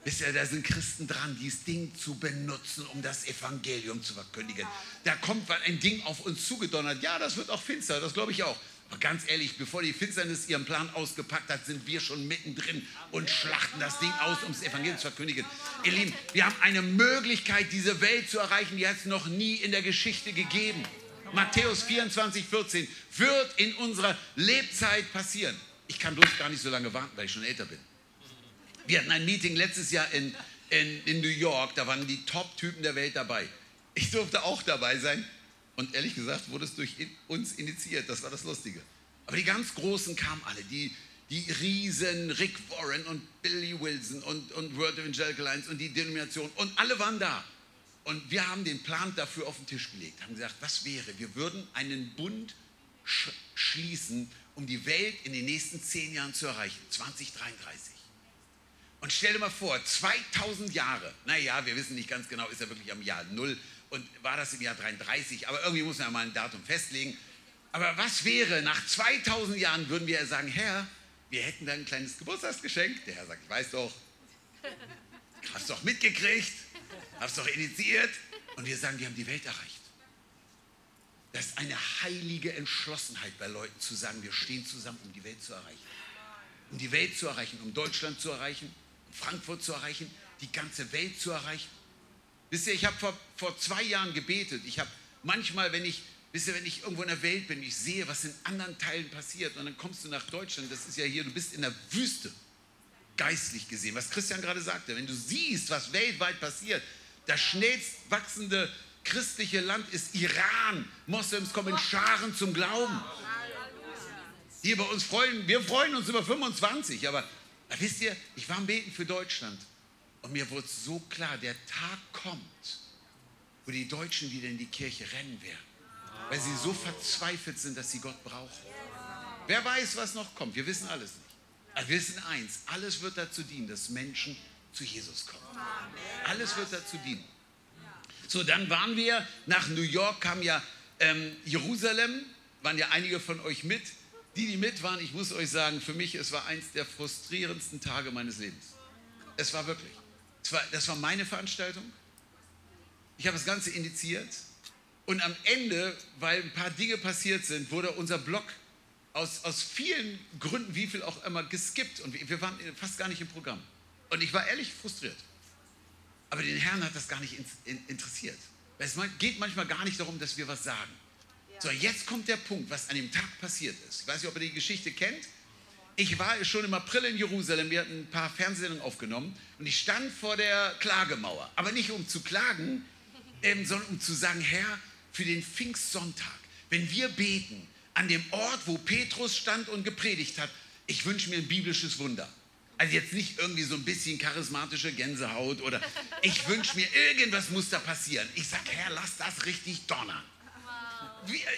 Wisst ihr, da sind Christen dran, dieses Ding zu benutzen, um das Evangelium zu verkündigen. Da kommt ein Ding auf uns zugedonnert. Ja, das wird auch finster, das glaube ich auch. Aber ganz ehrlich, bevor die Finsternis ihren Plan ausgepackt hat, sind wir schon mittendrin und schlachten das Ding aus, um das Evangelium zu verkündigen. Ihr Lieben, wir haben eine Möglichkeit, diese Welt zu erreichen, die hat es noch nie in der Geschichte gegeben. Matthäus 24, 14 wird in unserer Lebzeit passieren. Ich kann bloß gar nicht so lange warten, weil ich schon älter bin. Wir hatten ein Meeting letztes Jahr in, in, in New York, da waren die Top-Typen der Welt dabei. Ich durfte auch dabei sein und ehrlich gesagt wurde es durch uns initiiert, das war das Lustige. Aber die ganz Großen kamen alle, die, die Riesen, Rick Warren und Billy Wilson und, und World Evangelical Alliance und die Denomination und alle waren da. Und wir haben den Plan dafür auf den Tisch gelegt, haben gesagt, was wäre, wir würden einen Bund sch schließen, um die Welt in den nächsten zehn Jahren zu erreichen, 2033. Und stell dir mal vor, 2000 Jahre, naja, wir wissen nicht ganz genau, ist er wirklich am Jahr Null und war das im Jahr 33, aber irgendwie muss man ja mal ein Datum festlegen. Aber was wäre, nach 2000 Jahren würden wir sagen, Herr, wir hätten da ein kleines Geburtstagsgeschenk. Der Herr sagt, ich weiß doch, hast doch mitgekriegt, hast doch initiiert. Und wir sagen, wir haben die Welt erreicht. Das ist eine heilige Entschlossenheit bei Leuten zu sagen, wir stehen zusammen, um die Welt zu erreichen. Um die Welt zu erreichen, um Deutschland zu erreichen, Frankfurt zu erreichen, die ganze Welt zu erreichen. Wisst ihr, ich habe vor, vor zwei Jahren gebetet. Ich habe manchmal, wenn ich, wisst ihr, wenn ich irgendwo in der Welt bin, ich sehe, was in anderen Teilen passiert und dann kommst du nach Deutschland, das ist ja hier, du bist in der Wüste, geistlich gesehen, was Christian gerade sagte. Wenn du siehst, was weltweit passiert, das schnellst wachsende christliche Land ist Iran. Moslems kommen in Scharen zum Glauben. Hier bei uns freuen, wir freuen uns über 25, aber aber wisst ihr, ich war am Beten für Deutschland und mir wurde so klar, der Tag kommt, wo die Deutschen wieder in die Kirche rennen werden, weil sie so verzweifelt sind, dass sie Gott brauchen. Wer weiß, was noch kommt? Wir wissen alles nicht. Aber wir wissen eins, alles wird dazu dienen, dass Menschen zu Jesus kommen. Alles wird dazu dienen. So, dann waren wir nach New York, kam ja ähm, Jerusalem, waren ja einige von euch mit. Die, die mit waren, ich muss euch sagen, für mich, es war eins der frustrierendsten Tage meines Lebens. Es war wirklich. Es war, das war meine Veranstaltung. Ich habe das Ganze initiiert. Und am Ende, weil ein paar Dinge passiert sind, wurde unser Blog aus, aus vielen Gründen, wie viel auch immer, geskippt. Und wir waren fast gar nicht im Programm. Und ich war ehrlich frustriert. Aber den Herrn hat das gar nicht interessiert. Es geht manchmal gar nicht darum, dass wir was sagen. So, jetzt kommt der Punkt, was an dem Tag passiert ist. Ich weiß nicht, ob ihr die Geschichte kennt. Ich war schon im April in Jerusalem, wir hatten ein paar Fernsehsendungen aufgenommen und ich stand vor der Klagemauer. Aber nicht um zu klagen, ähm, sondern um zu sagen, Herr, für den Pfingstsonntag, wenn wir beten, an dem Ort, wo Petrus stand und gepredigt hat, ich wünsche mir ein biblisches Wunder. Also jetzt nicht irgendwie so ein bisschen charismatische Gänsehaut oder ich wünsche mir, irgendwas muss da passieren. Ich sage, Herr, lass das richtig donnern.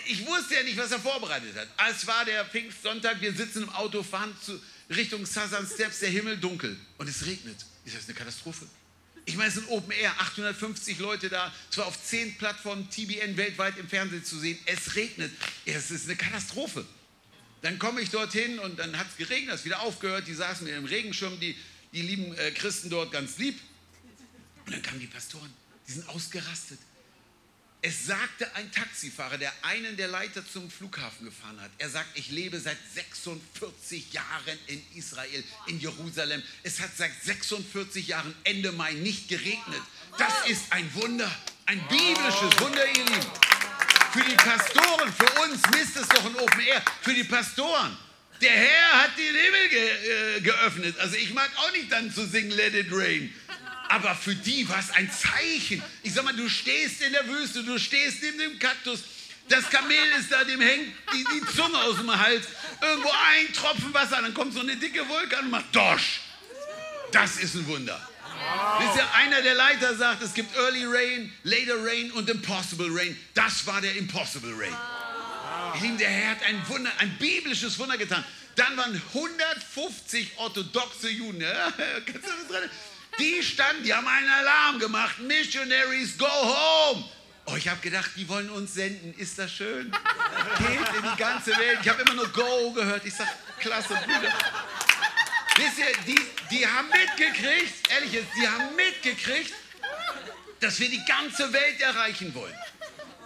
Ich wusste ja nicht, was er vorbereitet hat. Es war der Pfingstsonntag, wir sitzen im Auto, fahren zu, Richtung Southern Steps, der Himmel dunkel und es regnet. Ist das eine Katastrophe? Ich meine, es sind Open Air, 850 Leute da, zwar auf 10 Plattformen TBN weltweit im Fernsehen zu sehen. Es regnet. Es ist eine Katastrophe. Dann komme ich dorthin und dann hat es geregnet, es wieder aufgehört. Die saßen mir im Regenschirm, die, die lieben äh, Christen dort ganz lieb. Und dann kamen die Pastoren, die sind ausgerastet. Es sagte ein Taxifahrer, der einen der Leiter zum Flughafen gefahren hat. Er sagt, ich lebe seit 46 Jahren in Israel, in Jerusalem. Es hat seit 46 Jahren Ende Mai nicht geregnet. Das ist ein Wunder, ein biblisches Wunder, ihr Lieben. Für die Pastoren, für uns misst es doch ein Open Air. Für die Pastoren. Der Herr hat den Himmel ge äh, geöffnet. Also ich mag auch nicht dann zu singen Let it rain. Aber für die war es ein Zeichen. Ich sag mal, du stehst in der Wüste, du stehst neben dem Kaktus. Das Kamel ist da, dem hängt die, die Zunge aus dem Hals. Irgendwo ein Tropfen Wasser, dann kommt so eine dicke Wolke an und macht Dosch. Das ist ein Wunder. Wisst ihr, einer der Leiter sagt, es gibt Early Rain, Later Rain und Impossible Rain. Das war der Impossible Rain. Ich liebe, der Herr hat ein Wunder, ein biblisches Wunder getan. Dann waren 150 orthodoxe Juden. Ja, (laughs) kannst du das dran? Die standen, die haben einen Alarm gemacht. Missionaries, go home. Oh, ich habe gedacht, die wollen uns senden. Ist das schön? (laughs) Geht in die ganze Welt. Ich habe immer nur Go gehört. Ich sage, klasse, Brüder. Wisst ihr, die, die haben mitgekriegt, ehrlich jetzt, die haben mitgekriegt, dass wir die ganze Welt erreichen wollen.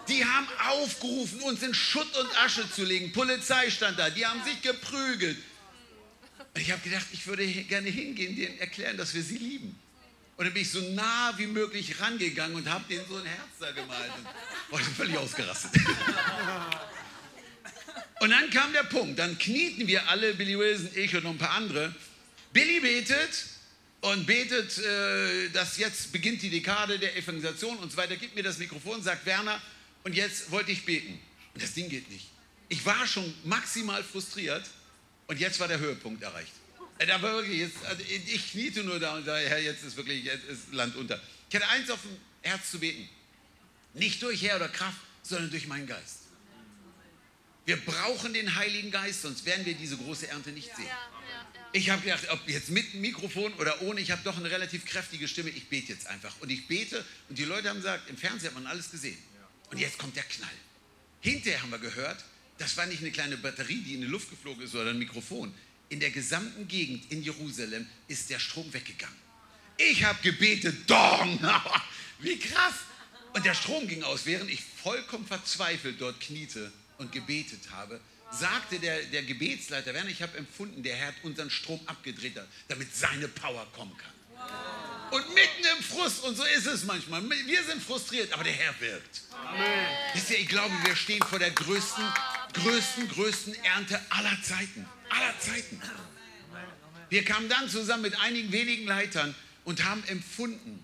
Die haben aufgerufen, uns in Schutt und Asche zu legen. Polizei stand da, die haben sich geprügelt. Und ich habe gedacht, ich würde gerne hingehen, denen erklären, dass wir sie lieben. Und dann bin ich so nah wie möglich rangegangen und habe denen so ein Herz da gemalt. Und ich bin völlig ausgerastet. Und dann kam der Punkt, dann knieten wir alle, Billy Wilson, ich und noch ein paar andere. Billy betet und betet, äh, dass jetzt beginnt die Dekade der Evangelisation und so weiter. Gibt mir das Mikrofon, sagt Werner, und jetzt wollte ich beten. Und das Ding geht nicht. Ich war schon maximal frustriert und jetzt war der Höhepunkt erreicht. Äh, da war wirklich, jetzt, also ich kniete nur da und sage, Herr, jetzt ist wirklich, jetzt ist Land unter. Ich hatte eins auf dem Herz zu beten. Nicht durch Herr oder Kraft, sondern durch meinen Geist. Wir brauchen den Heiligen Geist, sonst werden wir diese große Ernte nicht sehen. Ich habe gedacht, ob jetzt mit Mikrofon oder ohne, ich habe doch eine relativ kräftige Stimme, ich bete jetzt einfach. Und ich bete und die Leute haben gesagt, im Fernsehen hat man alles gesehen. Und jetzt kommt der Knall. Hinterher haben wir gehört, das war nicht eine kleine Batterie, die in die Luft geflogen ist oder ein Mikrofon. In der gesamten Gegend in Jerusalem ist der Strom weggegangen. Ich habe gebetet, Dong, (laughs) wie krass. Und der Strom ging aus, während ich vollkommen verzweifelt dort kniete und gebetet habe sagte der, der Gebetsleiter, Werner, ich habe empfunden, der Herr hat unseren Strom abgedreht, damit seine Power kommen kann. Und mitten im Frust, und so ist es manchmal, wir sind frustriert, aber der Herr wirkt. Amen. Wisst ihr, ich glaube, wir stehen vor der größten, größten, größten Ernte aller Zeiten. Aller Zeiten. Wir kamen dann zusammen mit einigen wenigen Leitern und haben empfunden,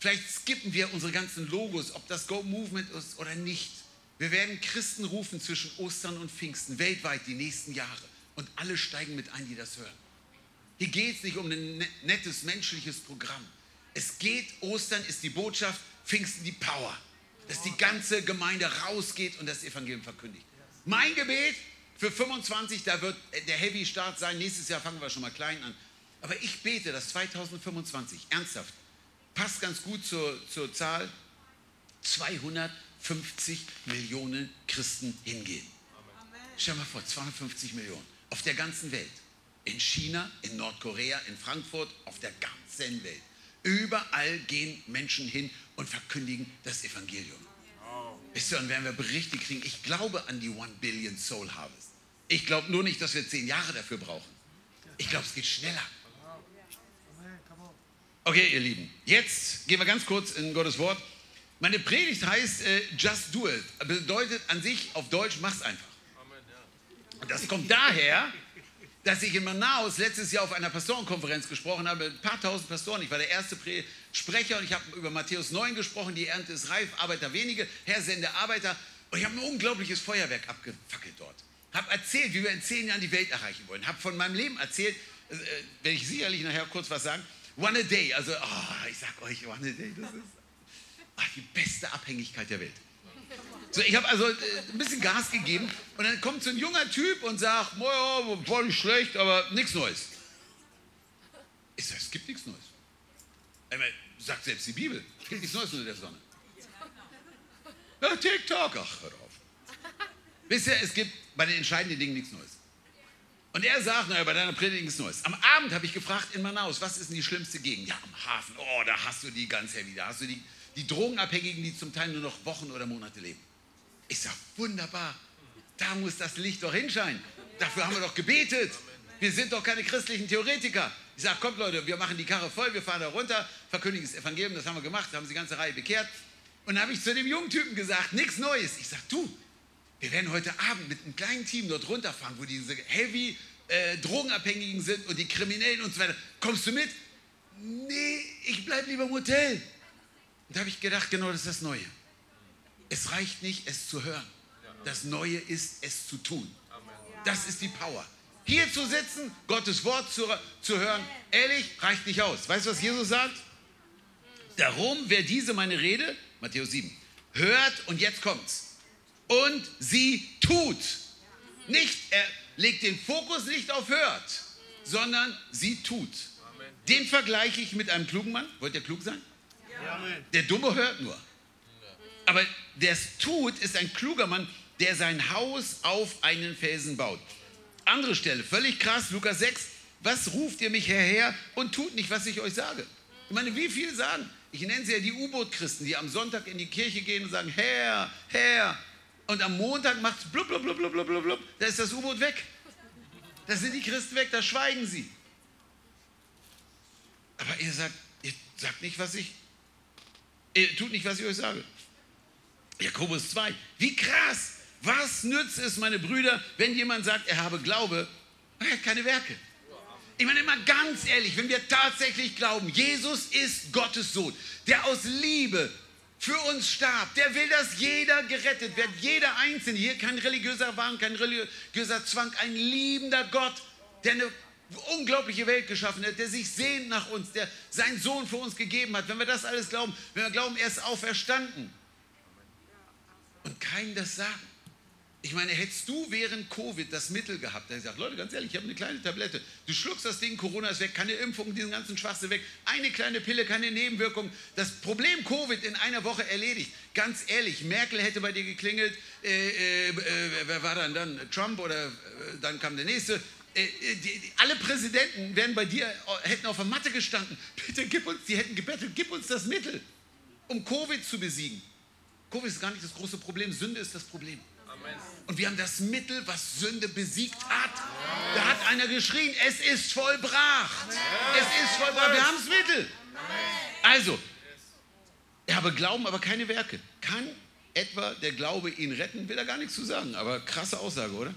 vielleicht skippen wir unsere ganzen Logos, ob das Go Movement ist oder nicht. Wir werden Christen rufen zwischen Ostern und Pfingsten, weltweit die nächsten Jahre. Und alle steigen mit ein, die das hören. Hier geht es nicht um ein ne-, nettes menschliches Programm. Es geht, Ostern ist die Botschaft, Pfingsten die Power. Dass die ganze Gemeinde rausgeht und das Evangelium verkündigt. Mein Gebet für 25, da wird der Heavy Start sein. Nächstes Jahr fangen wir schon mal klein an. Aber ich bete, dass 2025, ernsthaft, passt ganz gut zur, zur Zahl, 200 250 Millionen Christen hingehen. Stell dir mal vor, 250 Millionen auf der ganzen Welt. In China, in Nordkorea, in Frankfurt, auf der ganzen Welt. Überall gehen Menschen hin und verkündigen das Evangelium. Wisst ihr, dann werden wir Berichte kriegen. Ich glaube an die One Billion Soul Harvest. Ich glaube nur nicht, dass wir zehn Jahre dafür brauchen. Ich glaube, es geht schneller. Okay, ihr Lieben, jetzt gehen wir ganz kurz in Gottes Wort. Meine Predigt heißt äh, Just Do It. Bedeutet an sich auf Deutsch, mach's einfach. Und das kommt daher, dass ich in Manaus letztes Jahr auf einer Pastorenkonferenz gesprochen habe, ein paar tausend Pastoren. Ich war der erste Sprecher und ich habe über Matthäus 9 gesprochen, die Ernte ist reif, Arbeiter wenige, Herr sende Arbeiter. Und ich habe ein unglaubliches Feuerwerk abgefackelt dort. Habe erzählt, wie wir in zehn Jahren die Welt erreichen wollen. Habe von meinem Leben erzählt, äh, werde ich sicherlich nachher kurz was sagen. One a day, also oh, ich sag euch, one a day, das ist ach, die beste Abhängigkeit der Welt. So, ich habe also äh, ein bisschen Gas gegeben und dann kommt so ein junger Typ und sagt, naja, war nicht schlecht, aber nichts Neues. Ich sage, es gibt nichts Neues. Meine, sagt selbst die Bibel, es gibt nichts Neues unter der Sonne. Ja, TikTok, ach, hör auf. Wisst ihr, es gibt bei den entscheidenden Dingen nichts Neues. Und er sagt, naja, bei deiner Predigt nichts Neues. Am Abend habe ich gefragt in Manaus, was ist denn die schlimmste Gegend? Ja, am Hafen, oh, da hast du die ganz heavy, da hast du die, die Drogenabhängigen, die zum Teil nur noch Wochen oder Monate leben. Ich sage, wunderbar, da muss das Licht doch hinscheinen. Dafür haben wir doch gebetet. Wir sind doch keine christlichen Theoretiker. Ich sage, kommt Leute, wir machen die Karre voll, wir fahren da runter, verkündigen das Evangelium, das haben wir gemacht, haben sie die ganze Reihe bekehrt. Und dann habe ich zu dem jungen Typen gesagt, nichts Neues. Ich sage, du, wir werden heute Abend mit einem kleinen Team dort runterfahren, wo diese heavy äh, Drogenabhängigen sind und die Kriminellen und so weiter. Kommst du mit? Nee, ich bleibe lieber im Hotel. Und da habe ich gedacht, genau das ist das Neue. Es reicht nicht, es zu hören. Das Neue ist, es zu tun. Das ist die Power. Hier zu sitzen, Gottes Wort zu, zu hören, ehrlich, reicht nicht aus. Weißt du, was Jesus sagt? Darum, wer diese meine Rede, Matthäus 7, hört und jetzt kommt's. Und sie tut. Nicht, er legt den Fokus nicht auf hört, sondern sie tut. Den vergleiche ich mit einem klugen Mann. Wollt ihr klug sein? Der Dumme hört nur. Aber der es tut, ist ein kluger Mann, der sein Haus auf einen Felsen baut. Andere Stelle, völlig krass, Lukas 6. Was ruft ihr mich herher und tut nicht, was ich euch sage? Ich meine, wie viele sagen? Ich nenne sie ja die U-Boot-Christen, die am Sonntag in die Kirche gehen und sagen, Herr, Herr. Und am Montag macht es blub, blub, blub, blub, blub, blub, da ist das U-Boot weg. Da sind die Christen weg, da schweigen sie. Aber ihr sagt, ihr sagt nicht, was ich, ihr tut nicht, was ich euch sage. Jakobus 2. Wie krass! Was nützt es, meine Brüder, wenn jemand sagt, er habe Glaube, er hat keine Werke? Ich meine immer ganz ehrlich, wenn wir tatsächlich glauben, Jesus ist Gottes Sohn, der aus Liebe für uns starb, der will, dass jeder gerettet wird, jeder Einzelne, hier kein religiöser Wahn, kein religiöser Zwang, ein liebender Gott, der eine unglaubliche Welt geschaffen hat, der sich sehnt nach uns, der seinen Sohn für uns gegeben hat. Wenn wir das alles glauben, wenn wir glauben, er ist auferstanden, und keinen das sagen. Ich meine, hättest du während Covid das Mittel gehabt, der sagt, Leute, ganz ehrlich, ich habe eine kleine Tablette. Du schluckst das Ding, Corona ist weg, keine Impfung, diesen ganzen Schwachsinn weg. Eine kleine Pille, keine Nebenwirkung. Das Problem Covid in einer Woche erledigt. Ganz ehrlich, Merkel hätte bei dir geklingelt. Äh, äh, äh, wer war dann dann? Trump oder äh, dann kam der nächste. Äh, äh, die, die, alle Präsidenten wären bei dir, hätten auf der Matte gestanden. (laughs) Bitte gib uns, die hätten gebettelt, gib uns das Mittel, um Covid zu besiegen. Covid ist gar nicht das große Problem, Sünde ist das Problem. Und wir haben das Mittel, was Sünde besiegt hat. Da hat einer geschrien, es ist vollbracht. Es ist vollbracht. Wir haben das Mittel. Also, er habe Glauben, aber keine Werke. Kann etwa der Glaube ihn retten? Will er gar nichts zu sagen, aber krasse Aussage, oder?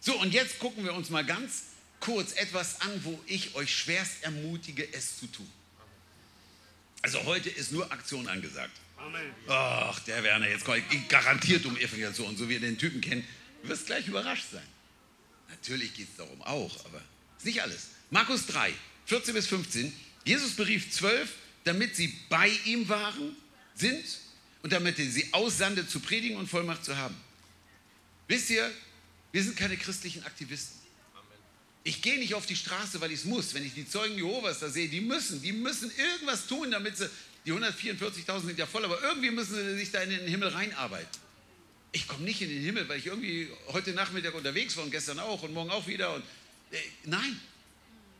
So, und jetzt gucken wir uns mal ganz kurz etwas an, wo ich euch schwerst ermutige, es zu tun. Also heute ist nur Aktion angesagt. Ach, der Werner, jetzt komme ich garantiert um Evangelisation, so wie ihr den Typen kennt. Du wirst gleich überrascht sein. Natürlich geht es darum auch, aber ist nicht alles. Markus 3, 14 bis 15. Jesus berief zwölf, damit sie bei ihm waren, sind und damit er sie aussandte, zu predigen und Vollmacht zu haben. Wisst ihr, wir sind keine christlichen Aktivisten. Ich gehe nicht auf die Straße, weil ich es muss. Wenn ich die Zeugen Jehovas da sehe, die müssen, die müssen irgendwas tun, damit sie die 144.000 sind ja voll, aber irgendwie müssen sie sich da in den Himmel reinarbeiten. Ich komme nicht in den Himmel, weil ich irgendwie heute Nachmittag unterwegs war und gestern auch und morgen auch wieder. Und, äh, nein,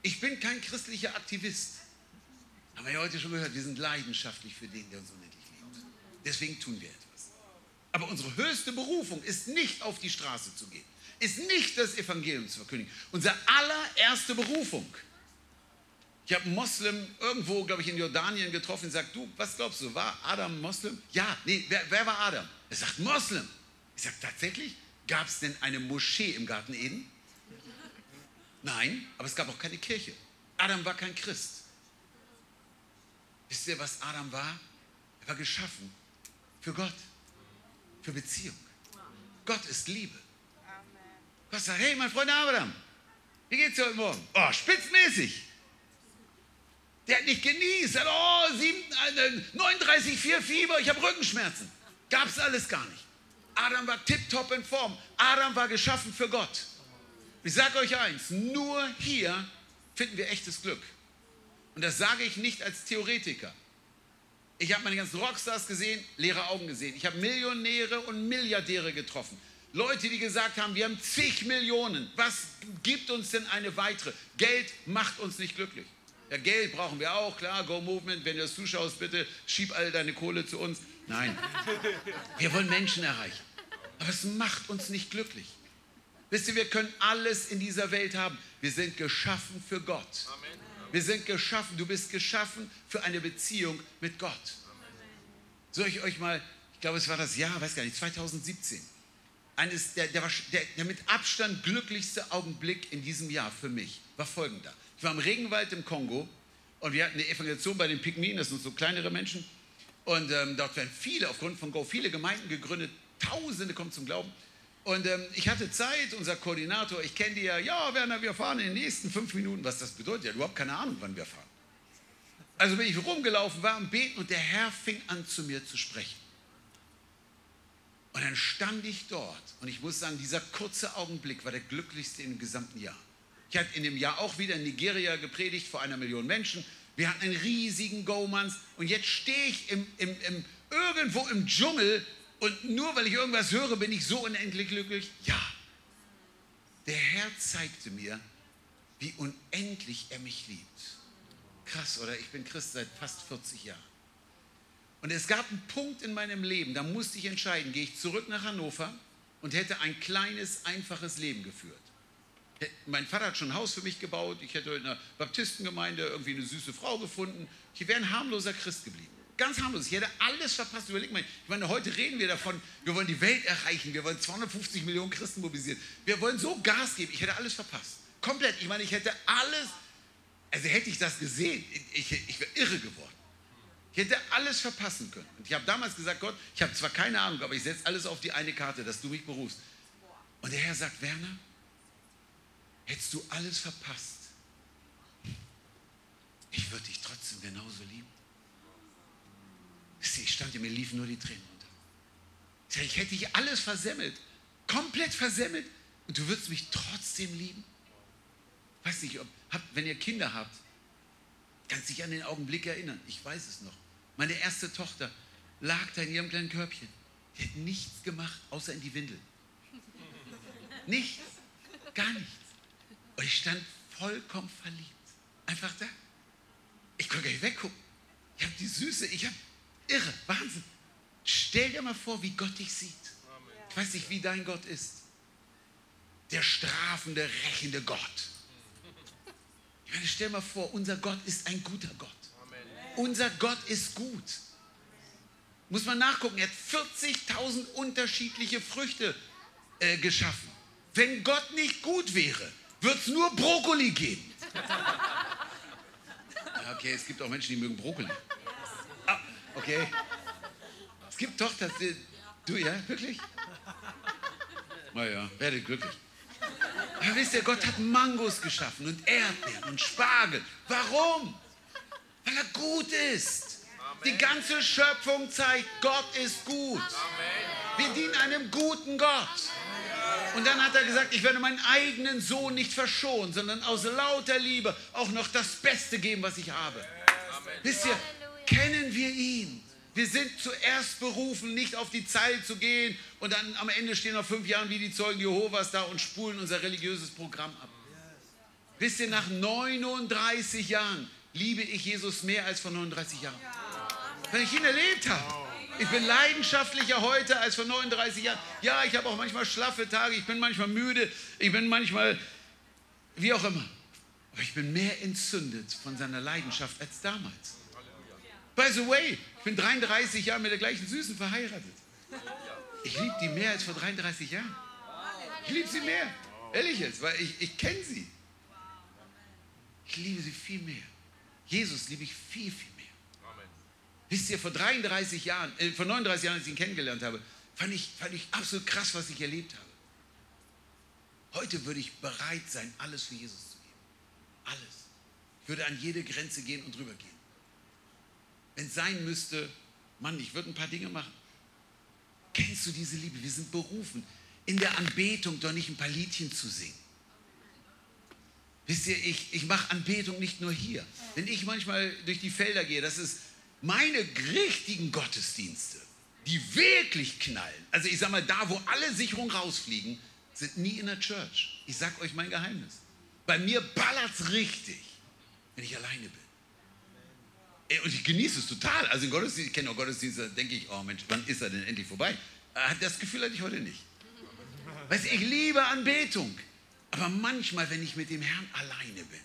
ich bin kein christlicher Aktivist. Haben wir ja heute schon gehört, wir sind leidenschaftlich für den, der uns unendlich liebt. Deswegen tun wir etwas. Aber unsere höchste Berufung ist nicht auf die Straße zu gehen, ist nicht das Evangelium zu verkündigen. Unsere allererste Berufung ist, ich habe einen Moslem irgendwo, glaube ich, in Jordanien getroffen und sagt, du, was glaubst du, war Adam Moslem? Ja, nee, wer, wer war Adam? Er sagt, Moslem. Ich sage, tatsächlich? Gab es denn eine Moschee im Garten Eden? Nein, aber es gab auch keine Kirche. Adam war kein Christ. Wisst ihr, was Adam war? Er war geschaffen für Gott, für Beziehung. Gott ist Liebe. Gott sagt, hey, mein Freund Adam, wie geht's dir heute Morgen? Oh, spitzmäßig. Der hat nicht genießt. Hat, oh, 39,4 äh, Fieber, ich habe Rückenschmerzen. Gab es alles gar nicht. Adam war tiptop in Form. Adam war geschaffen für Gott. Ich sage euch eins, nur hier finden wir echtes Glück. Und das sage ich nicht als Theoretiker. Ich habe meine ganzen Rockstars gesehen, leere Augen gesehen. Ich habe Millionäre und Milliardäre getroffen. Leute, die gesagt haben, wir haben zig Millionen. Was gibt uns denn eine weitere? Geld macht uns nicht glücklich. Ja, Geld brauchen wir auch, klar, Go Movement, wenn du das zuschaust, bitte schieb all deine Kohle zu uns. Nein, (laughs) wir wollen Menschen erreichen. Aber es macht uns nicht glücklich. Wisst ihr, wir können alles in dieser Welt haben. Wir sind geschaffen für Gott. Wir sind geschaffen, du bist geschaffen für eine Beziehung mit Gott. Soll ich euch mal, ich glaube, es war das Jahr, weiß gar nicht, 2017 eines der, der, der, der mit Abstand glücklichste Augenblick in diesem Jahr für mich war folgender. Ich war im Regenwald im Kongo und wir hatten eine Evangelisation bei den Pygmien, das sind so kleinere Menschen. Und ähm, dort werden viele, aufgrund von Go, viele Gemeinden gegründet, Tausende kommen zum Glauben. Und ähm, ich hatte Zeit, unser Koordinator, ich kenne die ja, ja, Werner, wir fahren in den nächsten fünf Minuten. Was das bedeutet, ja, überhaupt keine Ahnung, wann wir fahren. Also bin ich rumgelaufen, war am Beten und der Herr fing an zu mir zu sprechen. Und dann stand ich dort und ich muss sagen, dieser kurze Augenblick war der glücklichste im gesamten Jahr. Ich hatte in dem Jahr auch wieder in Nigeria gepredigt vor einer Million Menschen. Wir hatten einen riesigen Go-Manns und jetzt stehe ich im, im, im, irgendwo im Dschungel und nur weil ich irgendwas höre, bin ich so unendlich glücklich. Ja, der Herr zeigte mir, wie unendlich er mich liebt. Krass, oder? Ich bin Christ seit fast 40 Jahren. Und es gab einen Punkt in meinem Leben, da musste ich entscheiden, gehe ich zurück nach Hannover und hätte ein kleines, einfaches Leben geführt. Mein Vater hat schon ein Haus für mich gebaut, ich hätte in einer Baptistengemeinde irgendwie eine süße Frau gefunden. Ich wäre ein harmloser Christ geblieben. Ganz harmlos. Ich hätte alles verpasst. Überleg mal, ich meine, heute reden wir davon, wir wollen die Welt erreichen, wir wollen 250 Millionen Christen mobilisieren. Wir wollen so Gas geben. Ich hätte alles verpasst. Komplett. Ich meine, ich hätte alles, also hätte ich das gesehen, ich, ich wäre irre geworden. Ich hätte alles verpassen können. Und ich habe damals gesagt, Gott, ich habe zwar keine Ahnung, aber ich setze alles auf die eine Karte, dass du mich berufst. Und der Herr sagt, Werner, hättest du alles verpasst, ich würde dich trotzdem genauso lieben. Ich stand mir liefen nur die Tränen runter. Ich, hätte dich alles versemmelt, komplett versemmelt und du würdest mich trotzdem lieben. Weiß nicht, ob, wenn ihr Kinder habt, Kannst dich an den Augenblick erinnern. Ich weiß es noch. Meine erste Tochter lag da in ihrem kleinen Körbchen. Die hat nichts gemacht, außer in die Windel. Nichts. Gar nichts. Und ich stand vollkommen verliebt. Einfach da. Ich konnte gar nicht weggucken. Ich habe die Süße, ich habe irre, Wahnsinn. Stell dir mal vor, wie Gott dich sieht. Ich weiß nicht, wie dein Gott ist. Der strafende, rächende Gott. Ich meine, stell mal vor, unser Gott ist ein guter Gott. Amen. Unser Gott ist gut. Muss man nachgucken, er hat 40.000 unterschiedliche Früchte äh, geschaffen. Wenn Gott nicht gut wäre, wird es nur Brokkoli geben. okay, es gibt auch Menschen, die mögen Brokkoli. Ah, okay. Es gibt doch das. Du, ja, wirklich? Naja, werdet glücklich. Aber wisst ihr, Gott hat Mangos geschaffen und Erdbeeren und Spargel. Warum? Weil er gut ist. Die ganze Schöpfung zeigt, Gott ist gut. Wir dienen einem guten Gott. Und dann hat er gesagt, ich werde meinen eigenen Sohn nicht verschonen, sondern aus lauter Liebe auch noch das Beste geben, was ich habe. Wisst ihr, kennen wir ihn? Wir sind zuerst berufen, nicht auf die Zeit zu gehen und dann am Ende stehen noch fünf Jahre wie die Zeugen Jehovas da und spulen unser religiöses Programm ab. Wisst ihr, nach 39 Jahren liebe ich Jesus mehr als vor 39 Jahren. Weil ich ihn erlebt habe. Ich bin leidenschaftlicher heute als vor 39 Jahren. Ja, ich habe auch manchmal schlaffe Tage, ich bin manchmal müde, ich bin manchmal wie auch immer. Aber ich bin mehr entzündet von seiner Leidenschaft als damals. By the way, ich bin 33 Jahre mit der gleichen Süßen verheiratet. Ich liebe die mehr als vor 33 Jahren. Ich liebe sie mehr. Ehrlich jetzt, weil ich, ich kenne sie. Ich liebe sie viel mehr. Jesus liebe ich viel, viel mehr. Wisst ihr, vor 33 Jahren, äh, vor 39 Jahren, als ich ihn kennengelernt habe, fand ich, fand ich absolut krass, was ich erlebt habe. Heute würde ich bereit sein, alles für Jesus zu geben. Alles. Ich würde an jede Grenze gehen und drüber gehen. Wenn es sein müsste, Mann, ich würde ein paar Dinge machen. Kennst du diese Liebe? Wir sind berufen, in der Anbetung doch nicht ein paar Liedchen zu singen. Wisst ihr, ich, ich mache Anbetung nicht nur hier. Wenn ich manchmal durch die Felder gehe, das ist meine richtigen Gottesdienste, die wirklich knallen. Also ich sage mal, da, wo alle Sicherungen rausfliegen, sind nie in der Church. Ich sage euch mein Geheimnis. Bei mir ballert es richtig, wenn ich alleine bin. Und ich genieße es total. Also im Gottesdienst, ich kenne auch Gottesdienste, denke ich, oh Mensch, wann ist er denn endlich vorbei? Äh, das Gefühl hatte ich heute nicht. Weißt du, ich liebe Anbetung. Aber manchmal, wenn ich mit dem Herrn alleine bin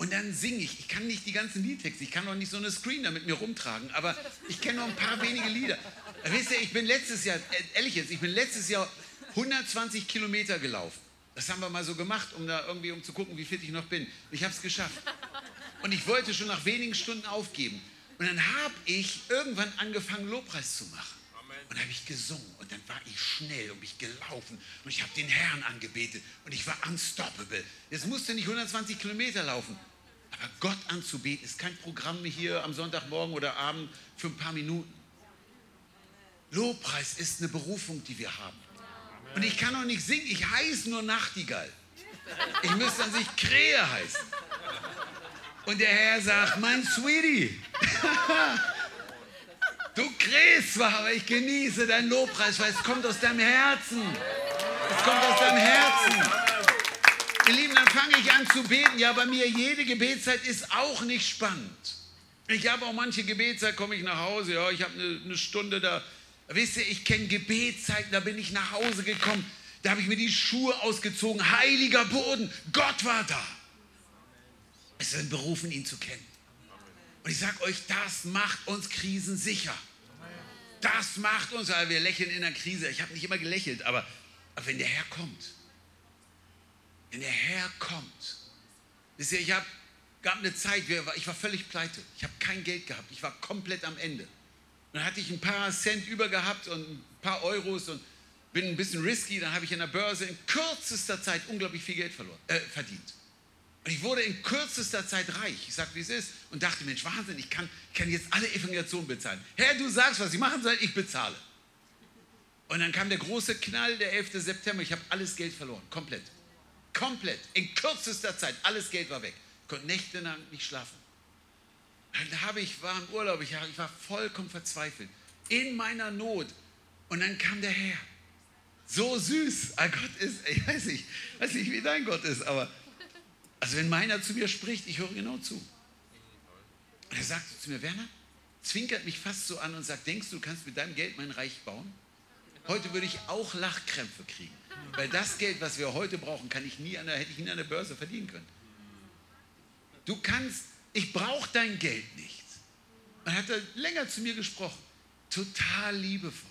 und dann singe ich, ich kann nicht die ganzen Liedtexte, ich kann auch nicht so eine Screen da mit mir rumtragen, aber ich kenne noch ein paar wenige Lieder. Wisst ihr, ich bin letztes Jahr, äh, ehrlich jetzt, ich bin letztes Jahr 120 Kilometer gelaufen. Das haben wir mal so gemacht, um da irgendwie, um zu gucken, wie fit ich noch bin. Ich habe es geschafft. Und ich wollte schon nach wenigen Stunden aufgeben. Und dann habe ich irgendwann angefangen, Lobpreis zu machen. Und dann habe ich gesungen und dann war ich schnell und mich gelaufen und ich habe den Herrn angebetet und ich war unstoppable. Jetzt musste nicht 120 Kilometer laufen, aber Gott anzubeten ist kein Programm hier am Sonntagmorgen oder Abend für ein paar Minuten. Lobpreis ist eine Berufung, die wir haben. Und ich kann auch nicht singen, ich heiße nur Nachtigall. Ich müsste an sich Krähe heißen. Und der Herr sagt, mein Sweetie, (laughs) du krähst zwar, aber ich genieße deinen Lobpreis, weil es kommt aus deinem Herzen. Es kommt aus deinem Herzen. Ihr Lieben, dann fange ich an zu beten. Ja, bei mir jede Gebetszeit ist auch nicht spannend. Ich habe auch manche Gebetszeit, komme ich nach Hause, ja, ich habe eine, eine Stunde da. Wisst ihr, ich kenne Gebetszeiten, da bin ich nach Hause gekommen, da habe ich mir die Schuhe ausgezogen, heiliger Boden, Gott war da. Es sind berufen, ihn zu kennen. Und ich sage euch, das macht uns krisensicher. Das macht uns, weil wir lächeln in der Krise. Ich habe nicht immer gelächelt, aber, aber wenn der Herr kommt, wenn der Herr kommt, wisst ihr, ich habe gab eine Zeit, ich war völlig pleite. Ich habe kein Geld gehabt. Ich war komplett am Ende. Dann hatte ich ein paar Cent über gehabt und ein paar Euros und bin ein bisschen risky. Dann habe ich in der Börse in kürzester Zeit unglaublich viel Geld verloren, äh, verdient. Und ich wurde in kürzester Zeit reich. Ich sage, wie es ist. Und dachte, Mensch, Wahnsinn, ich kann, kann jetzt alle Evangelisationen bezahlen. Herr, du sagst, was ich machen soll, ich bezahle. Und dann kam der große Knall, der 11. September. Ich habe alles Geld verloren. Komplett. Komplett. In kürzester Zeit. Alles Geld war weg. Ich konnte nächtelang nicht schlafen. Dann habe ich, war im Urlaub, ich, war vollkommen verzweifelt. In meiner Not. Und dann kam der Herr. So süß. Ah, Gott ist, ich weiß nicht, weiß nicht, wie dein Gott ist, aber also wenn meiner zu mir spricht, ich höre genau zu. Und er sagt zu mir, Werner, zwinkert mich fast so an und sagt, denkst du, du kannst mit deinem Geld mein Reich bauen? Heute würde ich auch Lachkrämpfe kriegen. Weil das Geld, was wir heute brauchen, kann ich nie an der, hätte ich nie an der Börse verdienen können. Du kannst, ich brauche dein Geld nicht. Man hat länger zu mir gesprochen. Total liebevoll.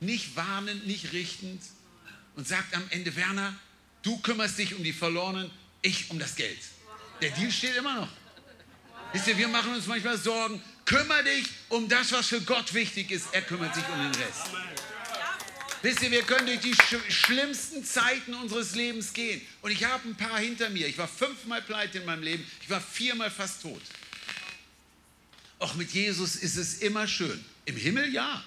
Nicht warnend, nicht richtend. Und sagt am Ende, Werner, du kümmerst dich um die Verlorenen, ich um das Geld. Der Deal steht immer noch. Wisst ihr, wir machen uns manchmal Sorgen. Kümmer dich um das, was für Gott wichtig ist. Er kümmert sich um den Rest. Wisst ihr, wir können durch die sch schlimmsten Zeiten unseres Lebens gehen. Und ich habe ein paar hinter mir. Ich war fünfmal pleite in meinem Leben. Ich war viermal fast tot. Auch mit Jesus ist es immer schön. Im Himmel ja.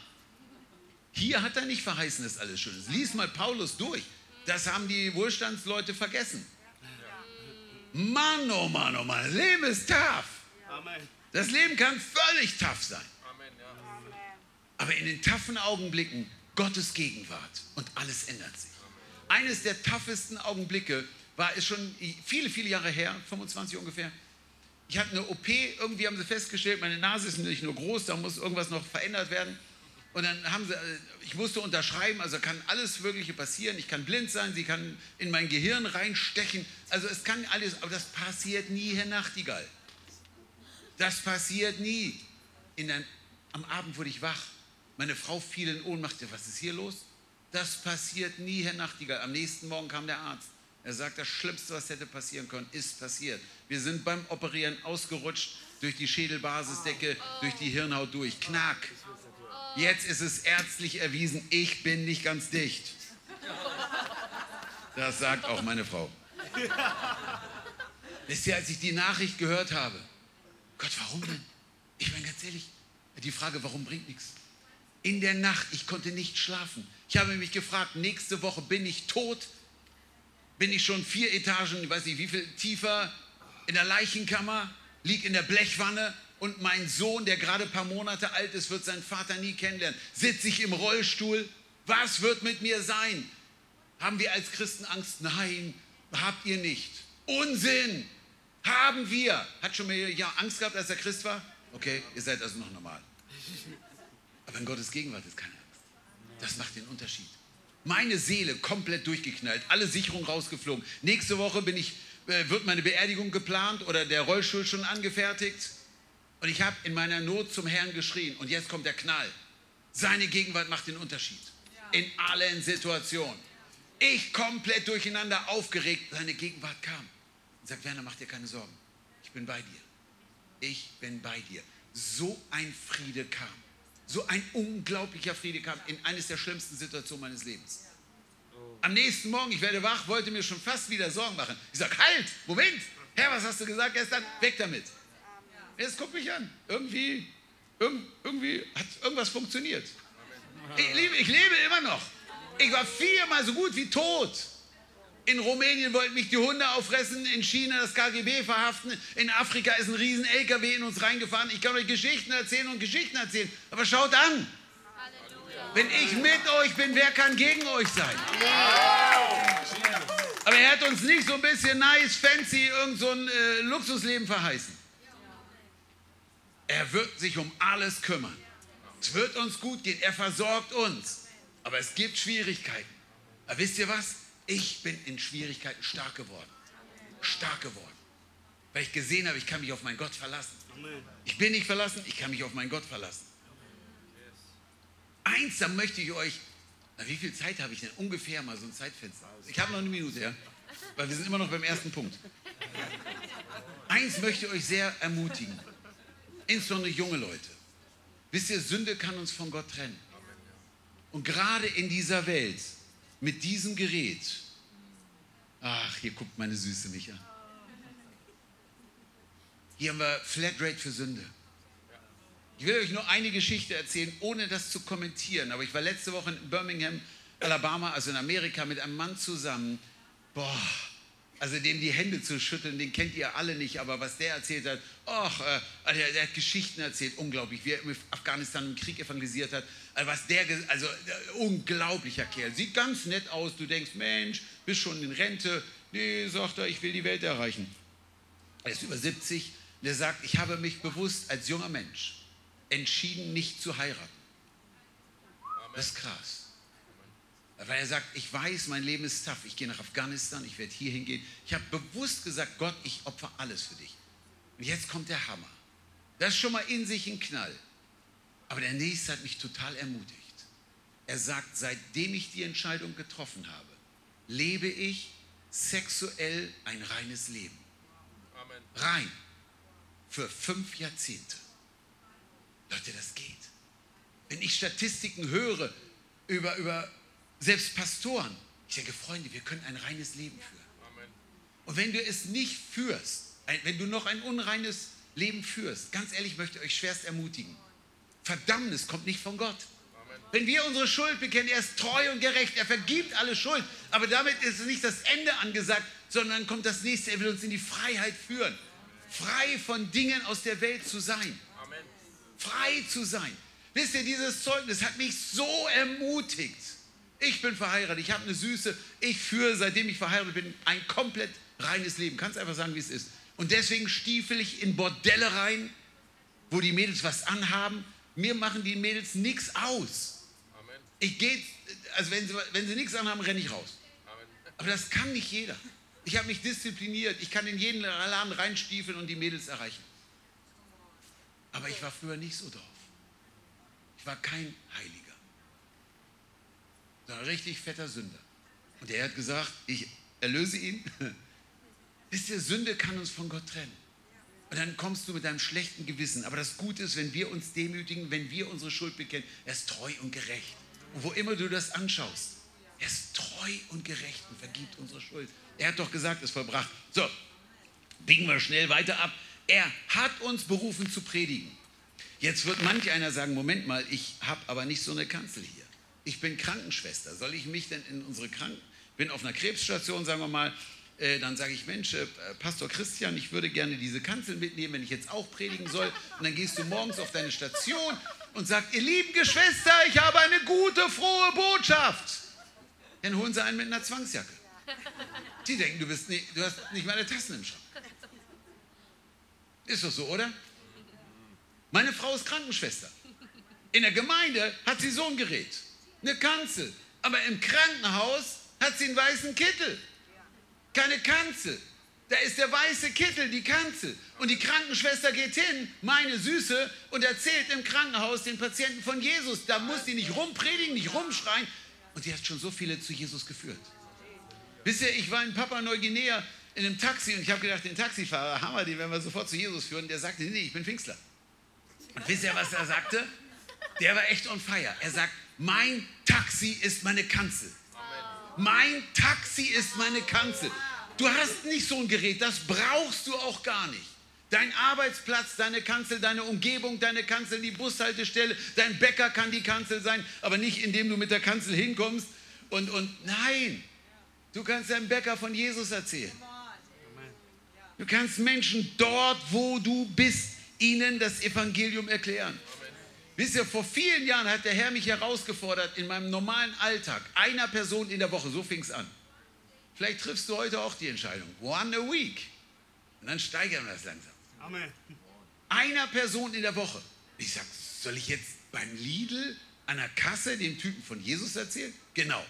Hier hat er nicht verheißen, dass alles schön ist. Lies mal Paulus durch. Das haben die Wohlstandsleute vergessen. Mann, oh Mann, oh Mann, das Leben ist tough. Das Leben kann völlig tough sein. Aber in den taffen Augenblicken Gottes Gegenwart und alles ändert sich. Eines der toughesten Augenblicke war es schon viele, viele Jahre her, 25 ungefähr. Ich hatte eine OP, irgendwie haben sie festgestellt, meine Nase ist nicht nur groß, da muss irgendwas noch verändert werden. Und dann haben sie, äh, ich musste unterschreiben, also kann alles Mögliche passieren. Ich kann blind sein, sie kann in mein Gehirn reinstechen. Also es kann alles, aber das passiert nie, Herr Nachtigall. Das passiert nie. Der, am Abend wurde ich wach. Meine Frau fiel in Ohnmacht. Was ist hier los? Das passiert nie, Herr Nachtigall. Am nächsten Morgen kam der Arzt. Er sagt, das Schlimmste, was hätte passieren können, ist passiert. Wir sind beim Operieren ausgerutscht durch die Schädelbasisdecke, durch die Hirnhaut durch. Knack. Jetzt ist es ärztlich erwiesen, ich bin nicht ganz dicht. Das sagt auch meine Frau. Wisst ihr, als ich die Nachricht gehört habe, Gott, warum denn? Ich meine ganz ehrlich, die Frage, warum bringt nichts? In der Nacht, ich konnte nicht schlafen. Ich habe mich gefragt, nächste Woche bin ich tot? Bin ich schon vier Etagen, weiß nicht wie viel tiefer, in der Leichenkammer, lieg in der Blechwanne und mein Sohn, der gerade ein paar Monate alt ist, wird seinen Vater nie kennenlernen. Sitze ich im Rollstuhl? Was wird mit mir sein? Haben wir als Christen Angst? Nein, habt ihr nicht. Unsinn! Haben wir. Hat schon mal ja, Angst gehabt, als er Christ war? Okay, ihr seid also noch normal. Aber in Gottes Gegenwart ist keine Angst. Das macht den Unterschied. Meine Seele komplett durchgeknallt, alle Sicherungen rausgeflogen. Nächste Woche bin ich, äh, wird meine Beerdigung geplant oder der Rollstuhl schon angefertigt. Und ich habe in meiner Not zum Herrn geschrien. Und jetzt kommt der Knall. Seine Gegenwart macht den Unterschied. In allen Situationen. Ich komplett durcheinander aufgeregt. Seine Gegenwart kam. Und sagt, Werner, mach dir keine Sorgen. Ich bin bei dir. Ich bin bei dir. So ein Friede kam. So ein unglaublicher Friede kam in eines der schlimmsten Situationen meines Lebens. Am nächsten Morgen, ich werde wach, wollte mir schon fast wieder Sorgen machen. Ich sage, halt, Moment. Herr, was hast du gesagt gestern? Weg damit. Jetzt guck mich an. Irgendwie, irgendwie hat irgendwas funktioniert. Ich lebe, ich lebe immer noch. Ich war viermal so gut wie tot. In Rumänien wollten mich die Hunde auffressen, in China das KGB verhaften, in Afrika ist ein riesen LKW in uns reingefahren. Ich kann euch Geschichten erzählen und Geschichten erzählen, aber schaut an. Wenn ich mit euch bin, wer kann gegen euch sein? Aber er hat uns nicht so ein bisschen nice, fancy, irgend so ein äh, Luxusleben verheißen. Er wird sich um alles kümmern. Es wird uns gut gehen. Er versorgt uns. Aber es gibt Schwierigkeiten. Aber wisst ihr was? Ich bin in Schwierigkeiten stark geworden. Stark geworden. Weil ich gesehen habe, ich kann mich auf meinen Gott verlassen. Ich bin nicht verlassen, ich kann mich auf meinen Gott verlassen. Eins, da möchte ich euch, na, wie viel Zeit habe ich denn? Ungefähr mal so ein Zeitfenster. Ich habe noch eine Minute, ja? Weil wir sind immer noch beim ersten Punkt. Eins möchte ich euch sehr ermutigen. Insbesondere junge Leute. Wisst ihr, Sünde kann uns von Gott trennen. Und gerade in dieser Welt, mit diesem Gerät, ach, hier guckt meine Süße mich an. Hier haben wir Flatrate für Sünde. Ich will euch nur eine Geschichte erzählen, ohne das zu kommentieren. Aber ich war letzte Woche in Birmingham, Alabama, also in Amerika, mit einem Mann zusammen. Boah, also dem die Hände zu schütteln, den kennt ihr alle nicht, aber was der erzählt hat, ach, äh, der, der, hat Geschichten erzählt, unglaublich, wie er in Afghanistan im Krieg evangelisiert hat. Also was der, also äh, unglaublicher Kerl, sieht ganz nett aus. Du denkst, Mensch, bist schon in Rente. Nee, sagt er, ich will die Welt erreichen. Er ist über 70. Der sagt, ich habe mich bewusst als junger Mensch entschieden, nicht zu heiraten. Das ist krass. Weil er sagt, ich weiß, mein Leben ist tough. Ich gehe nach Afghanistan, ich werde hier hingehen. Ich habe bewusst gesagt, Gott, ich opfer alles für dich. Und jetzt kommt der Hammer. Das ist schon mal in sich ein Knall. Aber der nächste hat mich total ermutigt. Er sagt, seitdem ich die Entscheidung getroffen habe, lebe ich sexuell ein reines Leben. Amen. Rein. Für fünf Jahrzehnte. Leute, das geht. Wenn ich Statistiken höre über, über selbst Pastoren. Ich denke, Freunde, wir können ein reines Leben führen. Amen. Und wenn du es nicht führst, wenn du noch ein unreines Leben führst, ganz ehrlich möchte ich euch schwerst ermutigen. Verdammnis kommt nicht von Gott. Wenn wir unsere Schuld bekennen, er ist treu und gerecht, er vergibt alle Schuld. Aber damit ist nicht das Ende angesagt, sondern kommt das nächste, er will uns in die Freiheit führen. Frei von Dingen aus der Welt zu sein. Frei zu sein. Wisst ihr, dieses Zeugnis hat mich so ermutigt. Ich bin verheiratet, ich habe eine Süße, ich führe, seitdem ich verheiratet bin, ein komplett reines Leben. Kannst einfach sagen, wie es ist. Und deswegen stiefel ich in Bordelle rein, wo die Mädels was anhaben. Mir machen die Mädels nichts aus. Amen. Ich gehe, also wenn sie, wenn sie nichts anhaben, renne ich raus. Amen. Aber das kann nicht jeder. Ich habe mich diszipliniert. Ich kann in jeden Laden reinstiefeln und die Mädels erreichen. Aber ich war früher nicht so drauf. Ich war kein Heiliger. Ein richtig fetter Sünder. Und er hat gesagt, ich erlöse ihn. (laughs) Wisst ihr, Sünde kann uns von Gott trennen. Und dann kommst du mit deinem schlechten Gewissen. Aber das Gute ist, wenn wir uns demütigen, wenn wir unsere Schuld bekennen, er ist treu und gerecht. Und wo immer du das anschaust, er ist treu und gerecht und vergibt unsere Schuld. Er hat doch gesagt, es vollbracht. So, biegen wir schnell weiter ab. Er hat uns berufen zu predigen. Jetzt wird manch einer sagen, Moment mal, ich habe aber nicht so eine Kanzel hier. Ich bin Krankenschwester. Soll ich mich denn in unsere Kranken... Bin auf einer Krebsstation, sagen wir mal, äh, dann sage ich, Mensch, äh, Pastor Christian, ich würde gerne diese Kanzel mitnehmen, wenn ich jetzt auch predigen soll. Und dann gehst du morgens auf deine Station und sagst, ihr lieben Geschwister, ich habe eine gute, frohe Botschaft. Dann holen sie einen mit einer Zwangsjacke. Die denken, du, bist nicht, du hast nicht meine Tassen im Schrank. Ist doch so, oder? Meine Frau ist Krankenschwester. In der Gemeinde hat sie so ein Gerät, eine Kanzel. Aber im Krankenhaus hat sie einen weißen Kittel. Keine Kanzel. Da ist der weiße Kittel, die Kanzel. Und die Krankenschwester geht hin, meine Süße, und erzählt im Krankenhaus den Patienten von Jesus. Da muss die nicht rumpredigen, nicht rumschreien. Und die hat schon so viele zu Jesus geführt. Wisst ihr, ich war in Papua Neuguinea in einem Taxi und ich habe gedacht, den Taxifahrer, Hammer, den werden wir sofort zu Jesus führen. Der sagte, nee, ich bin Pfingstler. Und wisst ihr, was er sagte? Der war echt on fire. Er sagt, mein Taxi ist meine Kanzel. Mein Taxi ist meine Kanzel. Du hast nicht so ein Gerät, das brauchst du auch gar nicht. Dein Arbeitsplatz, deine Kanzel, deine Umgebung, deine Kanzel, die Bushaltestelle, dein Bäcker kann die Kanzel sein, aber nicht indem du mit der Kanzel hinkommst und, und nein, du kannst deinem Bäcker von Jesus erzählen. Du kannst Menschen dort, wo du bist, ihnen das Evangelium erklären. Wisst ihr, vor vielen Jahren hat der Herr mich herausgefordert, in meinem normalen Alltag, einer Person in der Woche, so fing es an. Vielleicht triffst du heute auch die Entscheidung, one a week. Und dann steigern wir das langsam. Amen. Einer Person in der Woche. Ich sage, soll ich jetzt beim Lidl an der Kasse dem Typen von Jesus erzählen? Genau.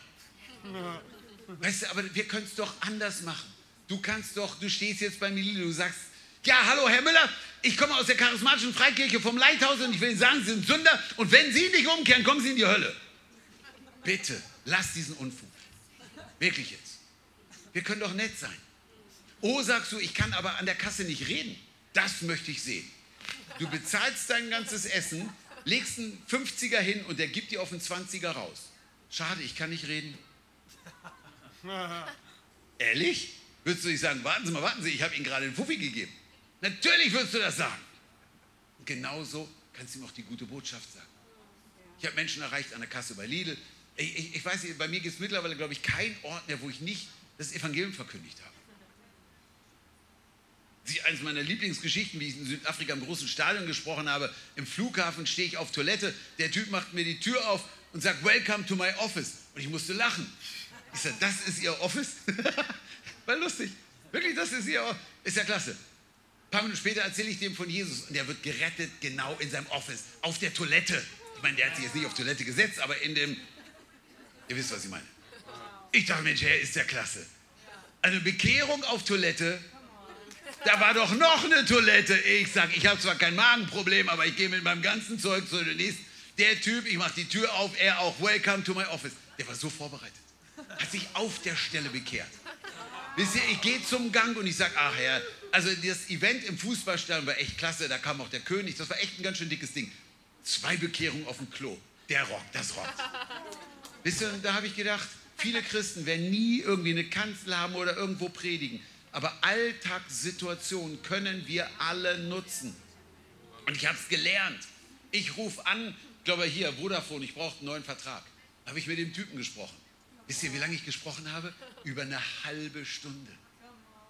Weißt du, aber wir können es doch anders machen. Du kannst doch, du stehst jetzt beim Lidl, du sagst, ja, hallo Herr Müller, ich komme aus der charismatischen Freikirche vom Leithaus und ich will Ihnen sagen, Sie sind Sünder und wenn Sie nicht umkehren, kommen Sie in die Hölle. Bitte, lass diesen Unfug. Wirklich jetzt. Wir können doch nett sein. Oh, sagst du, ich kann aber an der Kasse nicht reden. Das möchte ich sehen. Du bezahlst dein ganzes Essen, legst einen 50er hin und der gibt dir auf einen 20er raus. Schade, ich kann nicht reden. (laughs) Ehrlich? Würdest du nicht sagen, warten Sie mal, warten Sie, ich habe Ihnen gerade einen Fuffi gegeben. Natürlich würdest du das sagen. Und genauso kannst du ihm auch die gute Botschaft sagen. Ich habe Menschen erreicht an der Kasse bei Lidl. Ich, ich, ich weiß nicht, bei mir gibt es mittlerweile, glaube ich, keinen Ort mehr, wo ich nicht das Evangelium verkündigt habe. Sie, eines meiner Lieblingsgeschichten, wie ich in Südafrika im großen Stadion gesprochen habe, im Flughafen stehe ich auf Toilette, der Typ macht mir die Tür auf und sagt, Welcome to my office. Und ich musste lachen. Ich sage, das ist Ihr Office? (laughs) War lustig. Wirklich, das ist Ihr Office. Ist ja klasse. Paar Minuten später erzähle ich dem von Jesus und der wird gerettet genau in seinem Office, auf der Toilette. Ich meine, der hat sich jetzt nicht auf Toilette gesetzt, aber in dem, ihr wisst, was ich meine. Ich dachte, Mensch, Herr, ist ja klasse. Eine Bekehrung auf Toilette, da war doch noch eine Toilette. Ich sage, ich habe zwar kein Magenproblem, aber ich gehe mit meinem ganzen Zeug zu der nächsten. Der Typ, ich mache die Tür auf, er auch, welcome to my office. Der war so vorbereitet. Hat sich auf der Stelle bekehrt. Wisst ihr, ich gehe zum Gang und ich sage, ach Herr, also das Event im Fußballstadion war echt klasse, da kam auch der König, das war echt ein ganz schön dickes Ding. Zwei Bekehrungen auf dem Klo. Der rockt, das rockt. (laughs) Wisst ihr, da habe ich gedacht, viele Christen werden nie irgendwie eine Kanzel haben oder irgendwo predigen. Aber Alltagssituationen können wir alle nutzen. Und ich habe es gelernt. Ich rufe an, ich glaube hier, Vodafone, ich brauche einen neuen Vertrag. Da habe ich mit dem Typen gesprochen. Wisst ihr, wie lange ich gesprochen habe? Über eine halbe Stunde.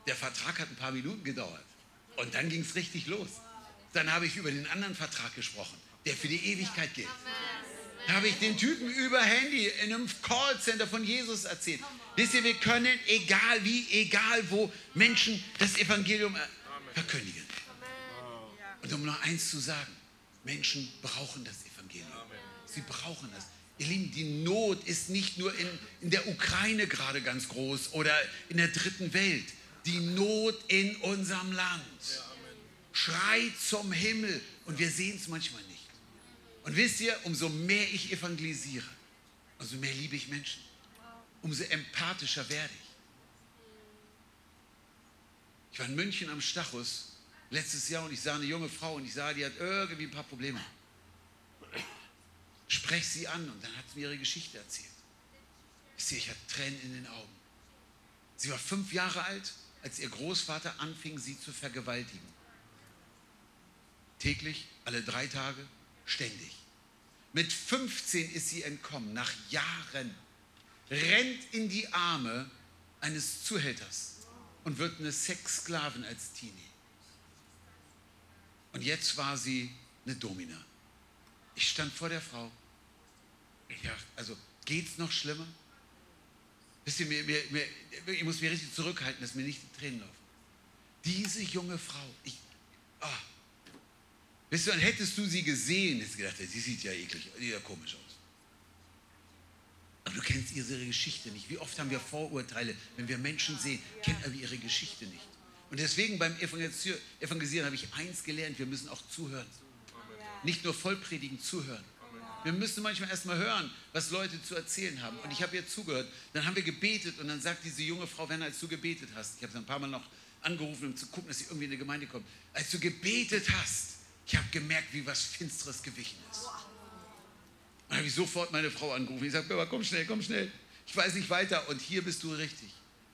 Der Vertrag hat ein paar Minuten gedauert. Und dann ging es richtig los. Dann habe ich über den anderen Vertrag gesprochen, der für die Ewigkeit gilt. Da habe ich den Typen über Handy in einem Callcenter von Jesus erzählt. Wisst ihr, wir können, egal wie, egal wo, Menschen das Evangelium verkündigen. Und um noch eins zu sagen, Menschen brauchen das Evangelium. Sie brauchen das. Ihr Lieben, die Not ist nicht nur in, in der Ukraine gerade ganz groß oder in der dritten Welt die Not in unserem Land. Schreit zum Himmel und wir sehen es manchmal nicht. Und wisst ihr, umso mehr ich evangelisiere, umso mehr liebe ich Menschen, umso empathischer werde ich. Ich war in München am Stachus letztes Jahr und ich sah eine junge Frau und ich sah, die hat irgendwie ein paar Probleme. Sprech sie an und dann hat sie mir ihre Geschichte erzählt. Ich sehe, ich hatte Tränen in den Augen. Sie war fünf Jahre alt, als ihr Großvater anfing, sie zu vergewaltigen. Täglich, alle drei Tage, ständig. Mit 15 ist sie entkommen, nach Jahren, rennt in die Arme eines Zuhälters und wird eine Sexsklavin als Teenie. Und jetzt war sie eine Domina. Ich stand vor der Frau. Ja, also geht's noch schlimmer? Wisst ihr, mir, mir, mir, ich muss mich richtig zurückhalten, dass mir nicht die Tränen laufen. Diese junge Frau, ich, oh. Wisst ihr, dann hättest du sie gesehen, hättest du gedacht, sie sieht ja eklig, sieht ja komisch aus. Aber du kennst ihre Geschichte nicht. Wie oft haben wir Vorurteile, wenn wir Menschen sehen, kennen wir ihre Geschichte nicht. Und deswegen beim Evangelisieren habe ich eins gelernt, wir müssen auch zuhören. Nicht nur vollpredigen, zuhören. Wir müssen manchmal erstmal hören, was Leute zu erzählen haben. Und ich habe ihr zugehört. Dann haben wir gebetet und dann sagt diese junge Frau, Werner, als du gebetet hast, ich habe sie ein paar Mal noch angerufen, um zu gucken, dass sie irgendwie in die Gemeinde kommt. Als du gebetet hast, ich habe gemerkt, wie was Finsteres gewichen ist. Und dann habe ich sofort meine Frau angerufen. Ich sage, komm schnell, komm schnell. Ich weiß nicht weiter. Und hier bist du richtig.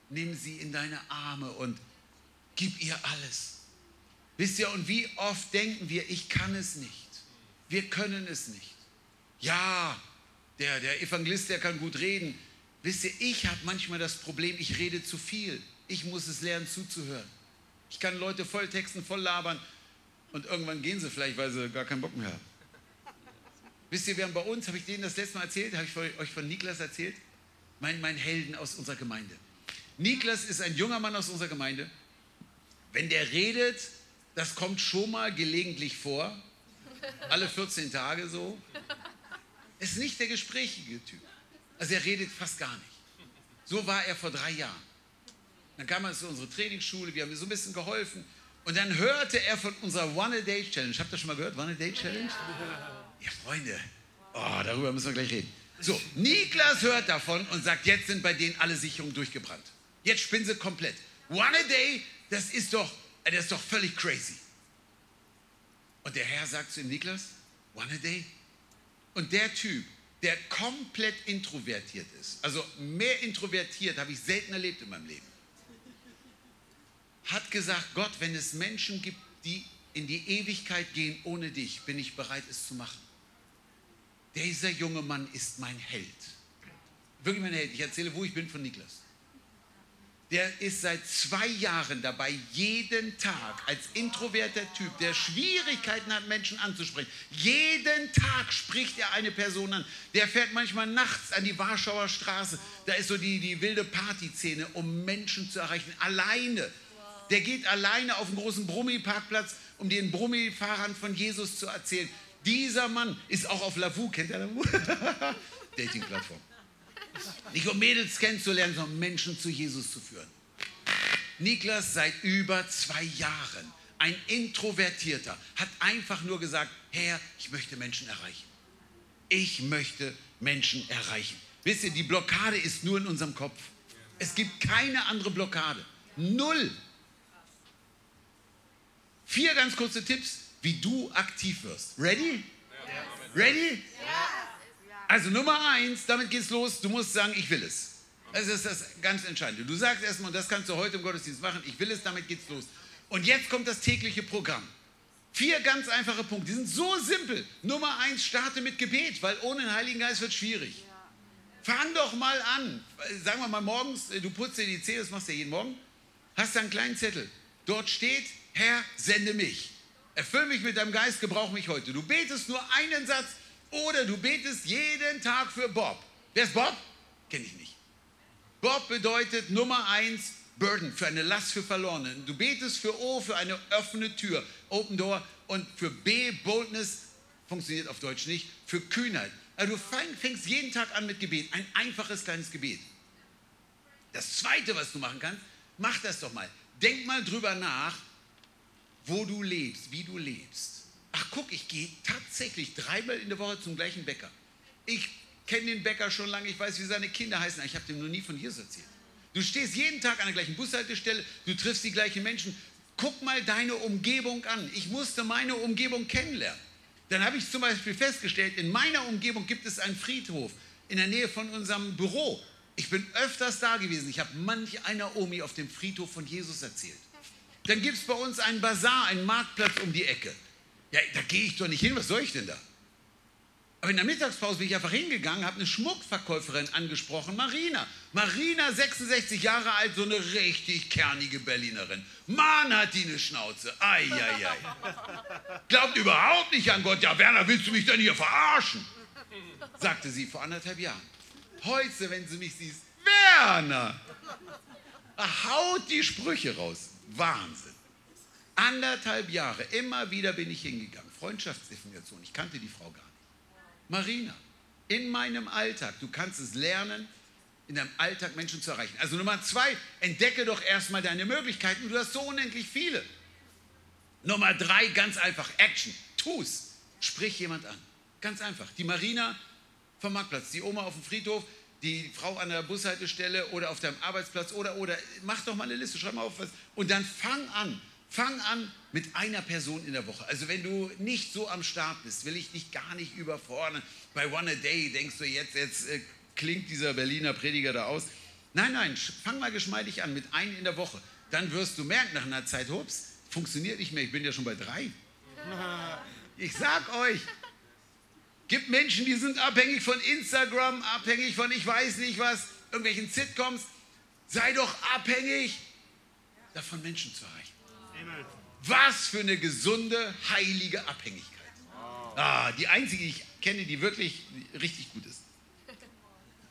Nimm sie in deine Arme und gib ihr alles. Wisst ihr, und wie oft denken wir, ich kann es nicht. Wir können es nicht. Ja, der, der Evangelist, der kann gut reden. Wisst ihr, ich habe manchmal das Problem, ich rede zu viel. Ich muss es lernen zuzuhören. Ich kann Leute voll texten, voll labern und irgendwann gehen sie vielleicht, weil sie gar keinen Bock mehr haben. Wisst ihr, wir haben bei uns, habe ich denen das letzte Mal erzählt, habe ich euch von Niklas erzählt? Mein, mein Helden aus unserer Gemeinde. Niklas ist ein junger Mann aus unserer Gemeinde. Wenn der redet, das kommt schon mal gelegentlich vor, alle 14 Tage so. Ist nicht der gesprächige Typ. Also er redet fast gar nicht. So war er vor drei Jahren. Dann kam er zu unserer Trainingsschule, wir haben ihm so ein bisschen geholfen. Und dann hörte er von unserer One-A-Day-Challenge. Habt ihr schon mal gehört, One-A-Day-Challenge? Ja, Freunde, oh, darüber müssen wir gleich reden. So, Niklas hört davon und sagt, jetzt sind bei denen alle Sicherungen durchgebrannt. Jetzt spinnen sie komplett. One-A-Day, das ist doch, das ist doch völlig crazy. Und der Herr sagt zu ihm, Niklas, One-A-Day? Und der Typ, der komplett introvertiert ist, also mehr introvertiert habe ich selten erlebt in meinem Leben hat gesagt, Gott, wenn es Menschen gibt, die in die Ewigkeit gehen ohne dich, bin ich bereit, es zu machen. Dieser junge Mann ist mein Held. Wirklich mein Held. Ich erzähle, wo ich bin von Niklas. Der ist seit zwei Jahren dabei, jeden Tag als introverter Typ, der Schwierigkeiten hat, Menschen anzusprechen. Jeden Tag spricht er eine Person an. Der fährt manchmal nachts an die Warschauer Straße. Da ist so die, die wilde Partyszene, um Menschen zu erreichen. Alleine der geht alleine auf den großen Brummi-Parkplatz, um den Brummi-Fahrern von Jesus zu erzählen. Dieser Mann ist auch auf Lavu, kennt ihr Lavu? (laughs) Dating-Plattform. Nicht um Mädels kennenzulernen, sondern Menschen zu Jesus zu führen. Niklas seit über zwei Jahren, ein Introvertierter, hat einfach nur gesagt, Herr, ich möchte Menschen erreichen. Ich möchte Menschen erreichen. Wisst ihr, die Blockade ist nur in unserem Kopf. Es gibt keine andere Blockade. Null. Vier ganz kurze Tipps, wie du aktiv wirst. Ready? Ready? Also Nummer eins, damit geht's los. Du musst sagen, ich will es. Das ist das ganz Entscheidende. Du sagst erstmal, und das kannst du heute im Gottesdienst machen, ich will es, damit geht's los. Und jetzt kommt das tägliche Programm. Vier ganz einfache Punkte, die sind so simpel. Nummer eins, starte mit Gebet, weil ohne den Heiligen Geist wird schwierig. Fang doch mal an. Sagen wir mal morgens, du putzt dir die Zähne, das machst du ja jeden Morgen, hast da einen kleinen Zettel. Dort steht, Herr, sende mich. Erfüll mich mit deinem Geist, gebrauch mich heute. Du betest nur einen Satz oder du betest jeden Tag für Bob. Wer ist Bob? Kenne ich nicht. Bob bedeutet Nummer eins Burden, für eine Last für Verlorene. Du betest für O, für eine offene Tür, Open Door. Und für B, Boldness, funktioniert auf Deutsch nicht, für Kühnheit. Also du fängst jeden Tag an mit Gebet, ein einfaches kleines Gebet. Das Zweite, was du machen kannst, mach das doch mal. Denk mal drüber nach, wo du lebst, wie du lebst. Ach guck, ich gehe tatsächlich dreimal in der Woche zum gleichen Bäcker. Ich kenne den Bäcker schon lange, ich weiß, wie seine Kinder heißen, ich habe dem noch nie von Jesus erzählt. Du stehst jeden Tag an der gleichen Bushaltestelle, du triffst die gleichen Menschen. Guck mal deine Umgebung an. Ich musste meine Umgebung kennenlernen. Dann habe ich zum Beispiel festgestellt, in meiner Umgebung gibt es einen Friedhof in der Nähe von unserem Büro. Ich bin öfters da gewesen. Ich habe manch einer Omi auf dem Friedhof von Jesus erzählt. Dann gibt es bei uns einen Bazar, einen Marktplatz um die Ecke. Ja, da gehe ich doch nicht hin. Was soll ich denn da? Aber in der Mittagspause bin ich einfach hingegangen, habe eine Schmuckverkäuferin angesprochen, Marina. Marina, 66 Jahre alt, so eine richtig kernige Berlinerin. Mann, hat die eine Schnauze. Eieiei. Glaubt überhaupt nicht an Gott. Ja, Werner, willst du mich denn hier verarschen? Sagte sie vor anderthalb Jahren. Heute, wenn sie mich siehst, Werner. Haut die Sprüche raus. Wahnsinn. Anderthalb Jahre, immer wieder bin ich hingegangen. Freundschaftsdefinition. Ich kannte die Frau gar nicht. Marina, in meinem Alltag, du kannst es lernen, in deinem Alltag Menschen zu erreichen. Also Nummer zwei, entdecke doch erstmal deine Möglichkeiten. Du hast so unendlich viele. Nummer drei, ganz einfach, Action. Tu's. Sprich jemand an. Ganz einfach. Die Marina vom Marktplatz, die Oma auf dem Friedhof, die Frau an der Bushaltestelle oder auf deinem Arbeitsplatz oder, oder, mach doch mal eine Liste, schreib mal auf was. Und dann fang an, Fang an mit einer Person in der Woche. Also wenn du nicht so am Start bist, will ich dich gar nicht überfordern. Bei One a Day denkst du jetzt, jetzt äh, klingt dieser Berliner Prediger da aus. Nein, nein, fang mal geschmeidig an mit einem in der Woche. Dann wirst du merken nach einer Zeit, hups, funktioniert nicht mehr, ich bin ja schon bei drei. (laughs) Ich sag euch, gibt Menschen, die sind abhängig von Instagram, abhängig von ich weiß nicht was, irgendwelchen Sitcoms. Sei doch abhängig davon, Menschen zu erreichen. Was für eine gesunde, heilige Abhängigkeit. Ah, die einzige, die ich kenne, die wirklich richtig gut ist.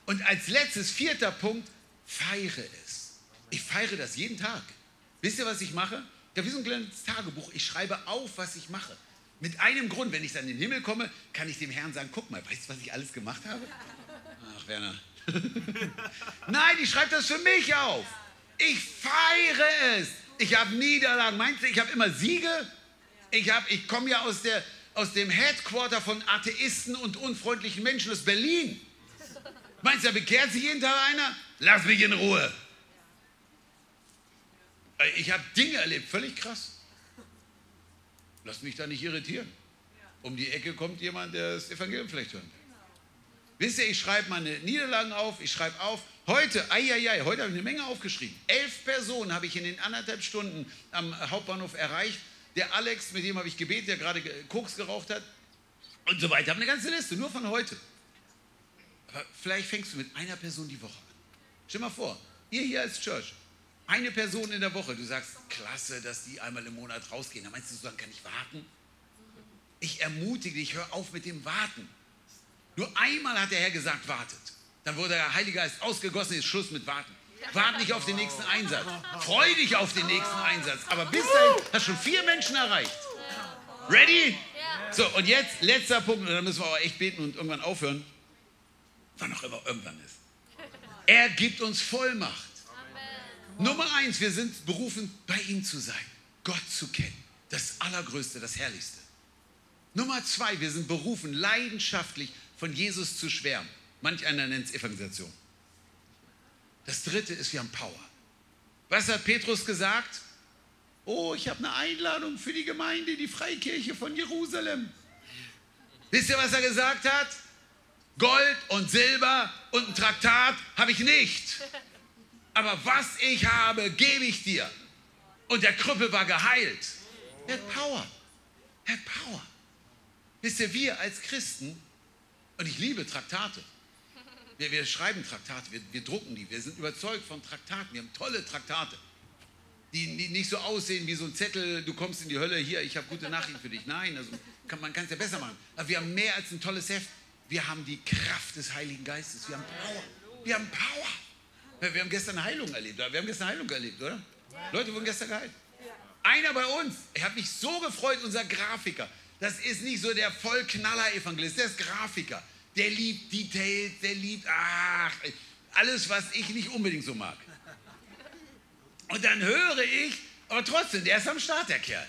Und als letztes, vierter Punkt, feiere es. Ich feiere das jeden Tag. Wisst ihr, was ich mache? Ja, wie so ein kleines Tagebuch. Ich schreibe auf, was ich mache. Mit einem Grund, wenn ich dann in den Himmel komme, kann ich dem Herrn sagen, guck mal, weißt du, was ich alles gemacht habe? Ach, Werner. (laughs) Nein, ich schreibe das für mich auf. Ich feiere es. Ich habe Niederlagen. Meinst du, ich habe immer Siege? Ich, ich komme ja aus, der, aus dem Headquarter von Atheisten und unfreundlichen Menschen aus Berlin. Meinst du, da bekehrt sich jeden Tag einer? Lass mich in Ruhe. Ich habe Dinge erlebt, völlig krass. Lass mich da nicht irritieren. Um die Ecke kommt jemand, der das Evangelium vielleicht will. Wisst ihr, ich schreibe meine Niederlagen auf, ich schreibe auf, Heute, eieiei, heute habe ich eine Menge aufgeschrieben. Elf Personen habe ich in den anderthalb Stunden am Hauptbahnhof erreicht. Der Alex, mit dem habe ich gebetet, der gerade Koks geraucht hat und so weiter. Ich habe eine ganze Liste, nur von heute. Aber vielleicht fängst du mit einer Person die Woche an. Stell mal vor, ihr hier als Church, eine Person in der Woche, du sagst, klasse, dass die einmal im Monat rausgehen. Dann meinst du, so lange kann ich warten? Ich ermutige dich, hör auf mit dem Warten. Nur einmal hat der Herr gesagt, wartet. Dann wurde der Heilige Geist ausgegossen, ist Schluss mit Warten. Wart nicht auf den nächsten Einsatz. Freu dich auf den nächsten Einsatz. Aber bis dahin hast du schon vier Menschen erreicht. Ready? So, und jetzt letzter Punkt, und dann müssen wir auch echt beten und irgendwann aufhören. Wann auch immer irgendwann ist. Er gibt uns Vollmacht. Nummer eins, wir sind berufen, bei ihm zu sein, Gott zu kennen. Das Allergrößte, das Herrlichste. Nummer zwei, wir sind berufen, leidenschaftlich von Jesus zu schwärmen. Manch einer nennt es Evangelisation. Das dritte ist, wir haben Power. Was hat Petrus gesagt? Oh, ich habe eine Einladung für die Gemeinde, die Freikirche von Jerusalem. Wisst ihr, was er gesagt hat? Gold und Silber und ein Traktat habe ich nicht. Aber was ich habe, gebe ich dir. Und der Krüppel war geheilt. Er hat Power. Er hat Power. Wisst ihr, wir als Christen, und ich liebe Traktate, wir, wir schreiben Traktate, wir, wir, drucken die, wir sind überzeugt von Traktaten, wir haben tolle Traktate, die, die nicht so aussehen wie so ein Zettel, du kommst in die Hölle, hier, ich habe gute Nachrichten für dich. Nein, also kann, man kann es ja besser machen. Aber wir haben mehr als ein tolles Heft. Wir haben die Kraft des Heiligen Geistes, wir haben Power. Wir haben Power. Wir haben gestern Heilung erlebt, wir haben gestern Heilung erlebt, oder? Leute wurden gestern geheilt. Einer bei uns, ich habe mich so gefreut, unser Grafiker. Das ist nicht so der Vollknaller-Evangelist, der ist Grafiker der liebt Details, der liebt, ach, alles, was ich nicht unbedingt so mag. Und dann höre ich, aber trotzdem, der ist am Start, der Kerl.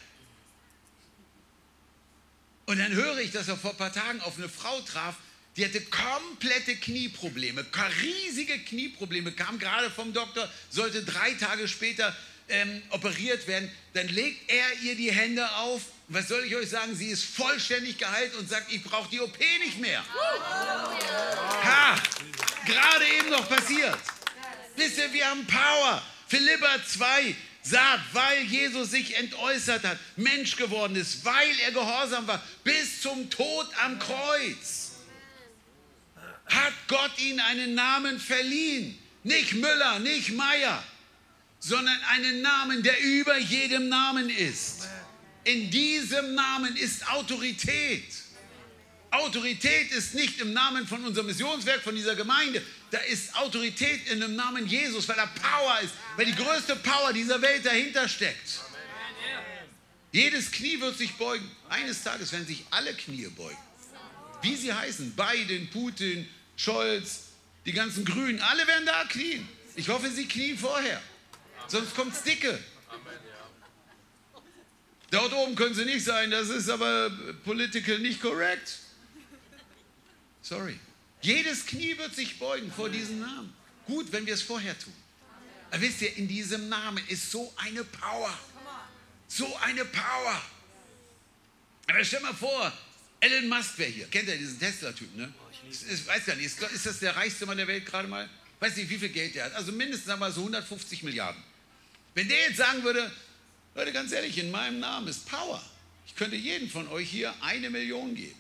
Und dann höre ich, dass er vor ein paar Tagen auf eine Frau traf, Die hatte komplette Knieprobleme, riesige Knieprobleme, kam gerade vom Doktor, sollte drei Tage später ähm, operiert werden. Dann legt er ihr die Hände auf. Was soll ich euch sagen? Sie ist vollständig geheilt und sagt, ich brauche die OP nicht mehr. Ha! Gerade eben noch passiert. Wisst ihr, wir haben Power. Philippa 2 sagt, weil Jesus sich entäußert hat, Mensch geworden ist, weil er gehorsam war, bis zum Tod am Kreuz, hat Gott ihm einen Namen verliehen. Nicht Müller, nicht Meier, sondern einen Namen, der über jedem Namen ist. In diesem Namen ist Autorität. Autorität ist nicht im Namen von unserem Missionswerk, von dieser Gemeinde. Da ist Autorität in dem Namen Jesus, weil er Power ist, weil die größte Power dieser Welt dahinter steckt. Jedes Knie wird sich beugen. Eines Tages werden sich alle Knie beugen. Wie sie heißen, Biden, Putin, Scholz, die ganzen Grünen, alle werden da knien. Ich hoffe, sie knien vorher. Sonst kommt es dicke. Dort oben können sie nicht sein, das ist aber political nicht korrekt. Sorry. Jedes Knie wird sich beugen vor diesem Namen. Gut, wenn wir es vorher tun. Aber wisst ihr, in diesem Namen ist so eine Power. So eine Power. Aber stell mal vor, Elon Musk wäre hier. Kennt ihr diesen Tesla-Typen, ne? Ich weiß gar nicht, ist das der reichste Mann der Welt gerade mal? Weiß nicht, wie viel Geld der hat. Also mindestens wir so 150 Milliarden. Wenn der jetzt sagen würde, Leute, ganz ehrlich, in meinem Namen ist Power. Ich könnte jedem von euch hier eine Million geben.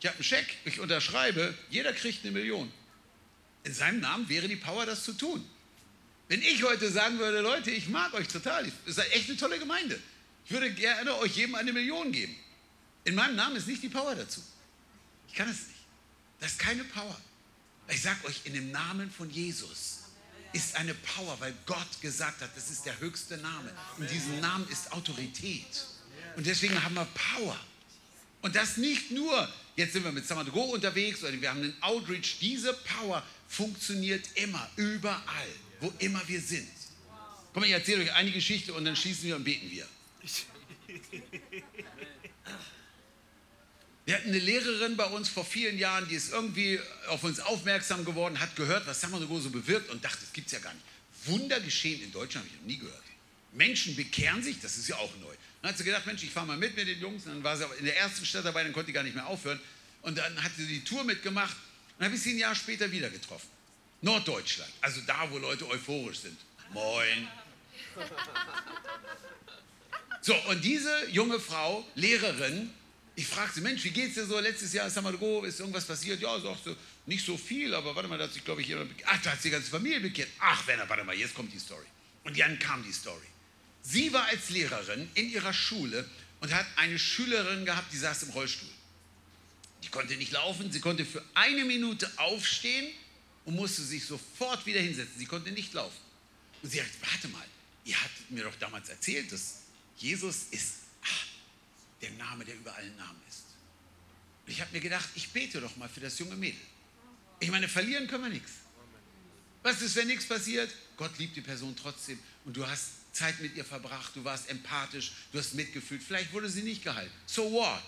Ich habe einen Scheck, ich unterschreibe, jeder kriegt eine Million. In seinem Namen wäre die Power, das zu tun. Wenn ich heute sagen würde, Leute, ich mag euch total, ihr seid echt eine tolle Gemeinde. Ich würde gerne euch jedem eine Million geben. In meinem Namen ist nicht die Power dazu. Ich kann es nicht. Das ist keine Power. Ich sage euch, in dem Namen von Jesus ist eine Power, weil Gott gesagt hat, das ist der höchste Name. In diesem Namen ist Autorität. Und deswegen haben wir Power. Und das nicht nur, jetzt sind wir mit Summer Go unterwegs oder wir haben einen Outreach. Diese Power funktioniert immer, überall, wo immer wir sind. Komm, ich erzähle euch eine Geschichte und dann schließen wir und beten wir. (laughs) Wir hatten eine Lehrerin bei uns vor vielen Jahren, die ist irgendwie auf uns aufmerksam geworden, hat gehört, was Summer Go so bewirkt und dachte, das gibt es ja gar nicht. Wunder geschehen in Deutschland habe ich noch nie gehört. Menschen bekehren sich, das ist ja auch neu. Dann hat sie gedacht, Mensch, ich fahre mal mit mit den Jungs. Und dann war sie in der ersten Stadt dabei, dann konnte sie gar nicht mehr aufhören. Und dann hat sie die Tour mitgemacht. Und dann habe ich sie ein Jahr später wieder getroffen. Norddeutschland, also da, wo Leute euphorisch sind. Moin. So, und diese junge Frau, Lehrerin, ich fragte sie, Mensch, wie geht's dir so? Letztes Jahr ist ist irgendwas passiert? Ja, sagt sie, nicht so viel, aber warte mal, da hat sich, glaube ich, jemand bekehrt. Ach, da hat sich die ganze Familie bekehrt. Ach, Werner, warte mal, jetzt kommt die Story. Und dann kam die Story. Sie war als Lehrerin in ihrer Schule und hat eine Schülerin gehabt, die saß im Rollstuhl. Die konnte nicht laufen, sie konnte für eine Minute aufstehen und musste sich sofort wieder hinsetzen. Sie konnte nicht laufen. Und sie hat warte mal, ihr hattet mir doch damals erzählt, dass Jesus ist der Name, der über allen Namen ist. Und ich habe mir gedacht, ich bete doch mal für das junge Mädel. Ich meine, verlieren können wir nichts. Was ist, wenn nichts passiert? Gott liebt die Person trotzdem und du hast Zeit mit ihr verbracht, du warst empathisch, du hast mitgefühlt. Vielleicht wurde sie nicht geheilt. So what?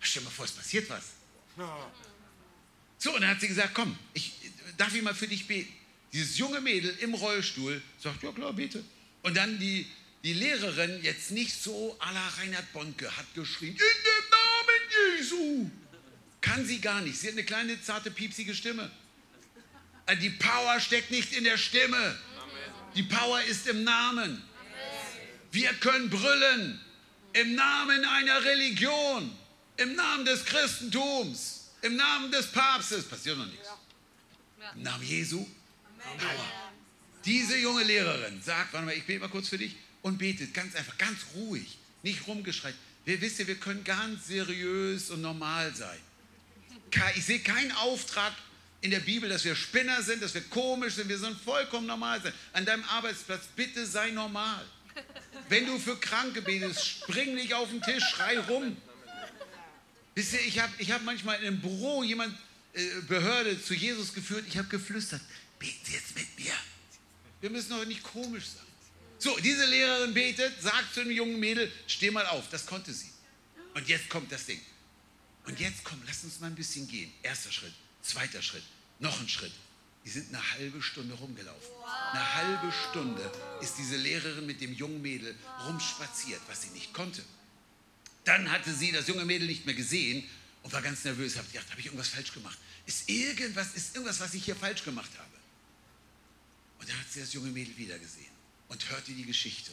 Stell dir mal vor, es passiert was. So, und dann hat sie gesagt, komm, ich, darf ich mal für dich beten? Dieses junge Mädel im Rollstuhl sagt, ja klar, bete. Und dann die, die Lehrerin, jetzt nicht so à la Reinhard Bonke, hat geschrien, in dem Namen Jesu. Kann sie gar nicht. Sie hat eine kleine, zarte, piepsige Stimme. Also die Power steckt nicht in der Stimme. Die Power ist im Namen. Wir können brüllen im Namen einer Religion, im Namen des Christentums, im Namen des Papstes. Passiert noch nichts. Im Namen Jesu. Power. Diese junge Lehrerin sagt, warte mal, ich bete mal kurz für dich und betet ganz einfach, ganz ruhig, nicht rumgeschreit. Wir wissen, wir können ganz seriös und normal sein. Ich sehe keinen Auftrag in der Bibel, dass wir Spinner sind, dass wir komisch sind, wir sollen vollkommen normal sein. An deinem Arbeitsplatz, bitte sei normal. Wenn du für Kranke betest, spring nicht auf den Tisch, schrei rum. Wisst ihr, ich habe ich hab manchmal in einem Büro jemand, äh, Behörde, zu Jesus geführt, ich habe geflüstert, beten Sie jetzt mit mir. Wir müssen doch nicht komisch sein. So, diese Lehrerin betet, sagt zu dem jungen Mädel, steh mal auf. Das konnte sie. Und jetzt kommt das Ding. Und jetzt komm, lass uns mal ein bisschen gehen. Erster Schritt, zweiter Schritt, noch ein Schritt. Die sind eine halbe Stunde rumgelaufen. Eine halbe Stunde ist diese Lehrerin mit dem jungen Mädel rumspaziert, was sie nicht konnte. Dann hatte sie das junge Mädel nicht mehr gesehen und war ganz nervös. Hat gedacht, habe ich irgendwas falsch gemacht? Ist irgendwas, ist irgendwas, was ich hier falsch gemacht habe? Und dann hat sie das junge Mädel wieder gesehen und hörte die Geschichte.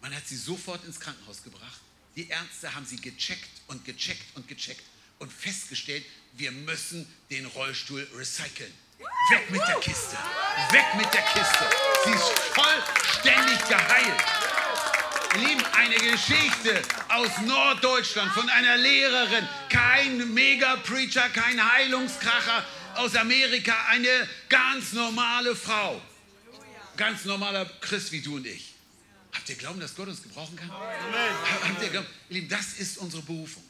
Man hat sie sofort ins Krankenhaus gebracht. Die Ärzte haben sie gecheckt und gecheckt und gecheckt und festgestellt, wir müssen den Rollstuhl recyceln. Weg mit der Kiste. Weg mit der Kiste. Sie ist vollständig geheilt. Lieben, eine Geschichte aus Norddeutschland von einer Lehrerin, kein Mega-Preacher, kein Heilungskracher aus Amerika, eine ganz normale Frau. Ganz normaler Christ wie du und ich. Habt ihr Glauben, dass Gott uns gebrauchen kann? Amen. Habt ihr Glauben? Ihr Lieben, das ist unsere Berufung.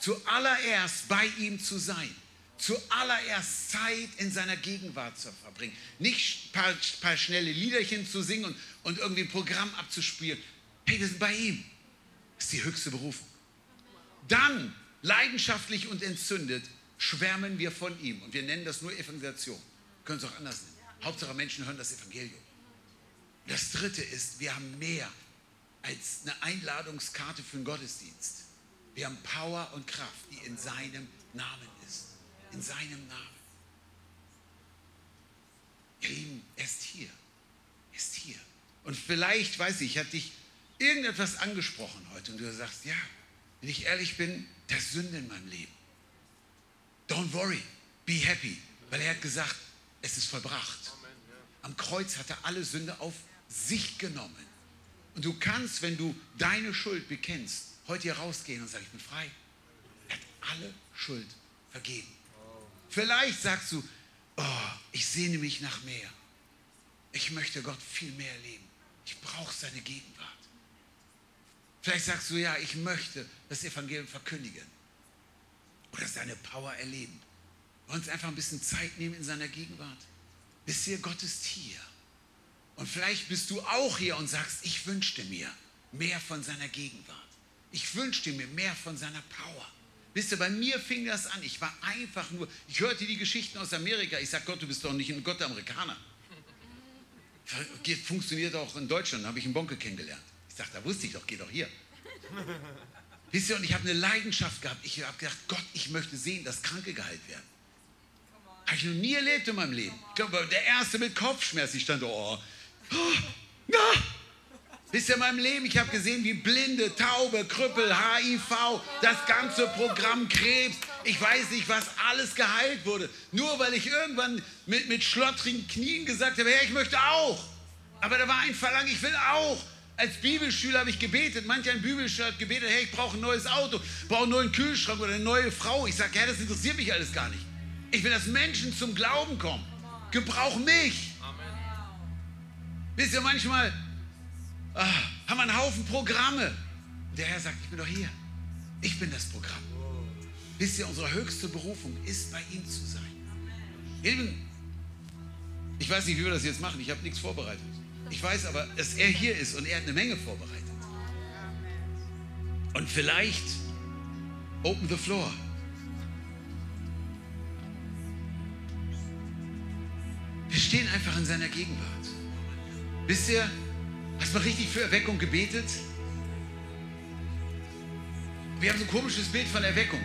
Zuallererst bei ihm zu sein. Zuallererst Zeit in seiner Gegenwart zu verbringen. Nicht ein paar, paar schnelle Liederchen zu singen und, und irgendwie ein Programm abzuspielen. Hey, wir sind bei ihm. Das ist die höchste Berufung. Dann, leidenschaftlich und entzündet, schwärmen wir von ihm. Und wir nennen das nur Evangelisation. Können es auch anders nennen. Hauptsache Menschen hören das Evangelium. Das dritte ist, wir haben mehr als eine Einladungskarte für den Gottesdienst. Wir haben Power und Kraft, die in seinem Namen ist. In seinem Namen. Ihr Lieben, er ist hier. Er ist hier. Und vielleicht, weiß ich, hat dich irgendetwas angesprochen heute und du sagst, ja, wenn ich ehrlich bin, das ist Sünde in meinem Leben. Don't worry, be happy, weil er hat gesagt, es ist vollbracht. Am Kreuz hat er alle Sünde auf sich genommen. Und du kannst, wenn du deine Schuld bekennst, heute hier rausgehen und sagen, ich bin frei. Er hat alle Schuld vergeben. Vielleicht sagst du, oh, ich sehne mich nach mehr. Ich möchte Gott viel mehr erleben. Ich brauche seine Gegenwart. Vielleicht sagst du, ja, ich möchte das Evangelium verkündigen oder seine Power erleben. Wollen uns einfach ein bisschen Zeit nehmen in seiner Gegenwart. Wisst ihr, Gott ist hier. Und vielleicht bist du auch hier und sagst, ich wünschte mir mehr von seiner Gegenwart. Ich wünschte mir mehr von seiner Power. Wisst ihr, bei mir fing das an. Ich war einfach nur, ich hörte die Geschichten aus Amerika. Ich sage, Gott, du bist doch nicht ein Gott der Amerikaner. Funktioniert auch in Deutschland, habe ich in Bonke kennengelernt. Ich sage, da wusste ich doch, geh doch hier. (laughs) Wisst ihr, und ich habe eine Leidenschaft gehabt. Ich habe gedacht, Gott, ich möchte sehen, dass Kranke geheilt werden. Habe ich noch nie erlebt in meinem Leben. Ich glaube, der Erste mit Kopfschmerzen, ich stand, oh, oh Wisst ihr, in meinem Leben, ich habe gesehen, wie Blinde, Taube, Krüppel, HIV, das ganze Programm Krebs, ich weiß nicht, was alles geheilt wurde. Nur weil ich irgendwann mit, mit schlottrigen Knien gesagt habe, hey, ich möchte auch. Aber da war ein Verlangen, ich will auch. Als Bibelschüler habe ich gebetet. Manch ein Bibelschüler hat gebetet, hey, ich brauche ein neues Auto, brauche einen neuen Kühlschrank oder eine neue Frau. Ich sage, ja, das interessiert mich alles gar nicht. Ich will, dass Menschen zum Glauben kommen. Gebrauch mich. Wisst ihr, manchmal ah, haben wir einen Haufen Programme. Der Herr sagt, ich bin doch hier. Ich bin das Programm. Wisst ihr, unsere höchste Berufung ist, bei ihm zu sein. Eben, ich weiß nicht, wie wir das jetzt machen. Ich habe nichts vorbereitet. Ich weiß aber, dass er hier ist und er hat eine Menge vorbereitet. Und vielleicht open the floor. Wir stehen einfach in seiner Gegenwart. Wisst ihr, Hast mal richtig für Erweckung gebetet? Wir haben so ein komisches Bild von Erweckung.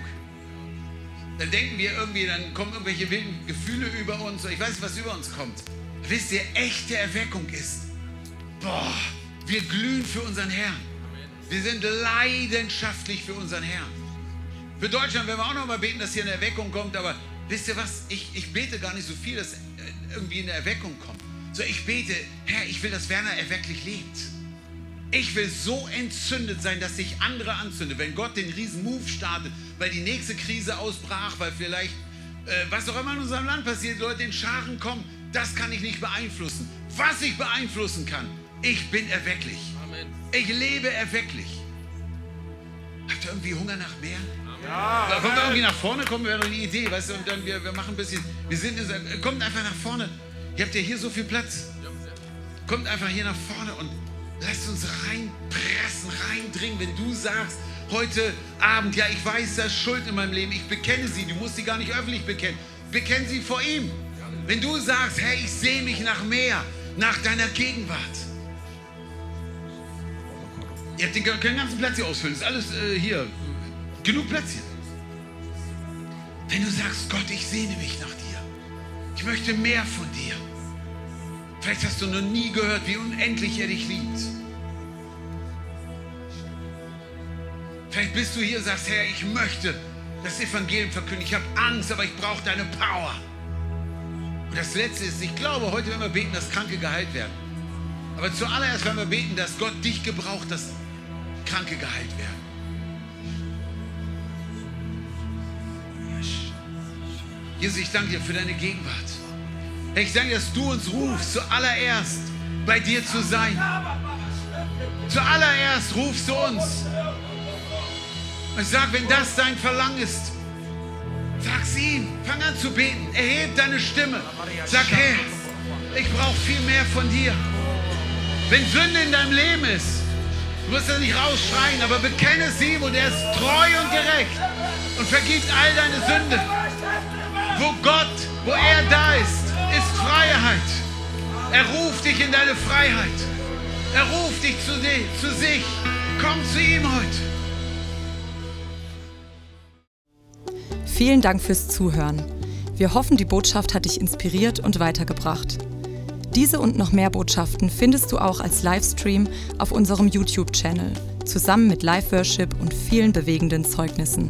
Dann denken wir irgendwie, dann kommen irgendwelche wilden Gefühle über uns. Ich weiß nicht, was über uns kommt. Wisst ihr, echte Erweckung ist, boah, wir glühen für unseren Herrn. Wir sind leidenschaftlich für unseren Herrn. Für Deutschland werden wir auch noch mal beten, dass hier eine Erweckung kommt. Aber wisst ihr was? Ich, ich bete gar nicht so viel, dass irgendwie eine Erweckung kommt. So, ich bete, Herr, ich will, dass Werner erwecklich lebt. Ich will so entzündet sein, dass sich andere anzündet. Wenn Gott den riesen Move startet, weil die nächste Krise ausbrach, weil vielleicht, äh, was auch immer in unserem Land passiert, Leute in Scharen kommen, das kann ich nicht beeinflussen. Was ich beeinflussen kann, ich bin erwecklich. Amen. Ich lebe erwecklich. Habt ihr irgendwie Hunger nach mehr? Ja. Wollen wir irgendwie nach vorne kommen? Wäre eine Idee, weißt du? Und dann wir, wir machen ein bisschen, wir sind, kommt einfach nach vorne. Ihr habt ja hier so viel Platz. Kommt einfach hier nach vorne und lasst uns reinpressen, reindringen. Wenn du sagst, heute Abend, ja, ich weiß, da ist Schuld in meinem Leben, ich bekenne sie, du musst sie gar nicht öffentlich bekennen, bekenne sie vor ihm. Wenn du sagst, hey, ich sehe mich nach mehr, nach deiner Gegenwart. Ihr habt den, den ganzen Platz hier ausfüllen, ist alles äh, hier, genug Platz hier. Wenn du sagst, Gott, ich sehne mich nach dir, ich möchte mehr von dir. Vielleicht hast du noch nie gehört, wie unendlich er dich liebt. Vielleicht bist du hier und sagst, Herr, ich möchte das Evangelium verkünden. Ich habe Angst, aber ich brauche deine Power. Und das Letzte ist, ich glaube, heute werden wir beten, dass Kranke geheilt werden. Aber zuallererst werden wir beten, dass Gott dich gebraucht, dass Kranke geheilt werden. Jesus, ich danke dir für deine Gegenwart. Herr, ich danke dass du uns rufst, zuallererst bei dir zu sein. Zuallererst rufst du uns. Und sage, wenn das dein Verlangen ist, sag's ihm. Fang an zu beten. Erheb deine Stimme. Sag, hey, ich brauche viel mehr von dir. Wenn Sünde in deinem Leben ist, du musst das nicht rausschreien, aber bekenne ihm und er ist treu und gerecht und vergibt all deine Sünde. Wo Gott, wo er da ist, ist Freiheit. Er ruft dich in deine Freiheit. Er ruft dich zu, zu sich. Komm zu ihm heute. Vielen Dank fürs Zuhören. Wir hoffen, die Botschaft hat dich inspiriert und weitergebracht. Diese und noch mehr Botschaften findest du auch als Livestream auf unserem YouTube-Channel, zusammen mit Live-Worship und vielen bewegenden Zeugnissen.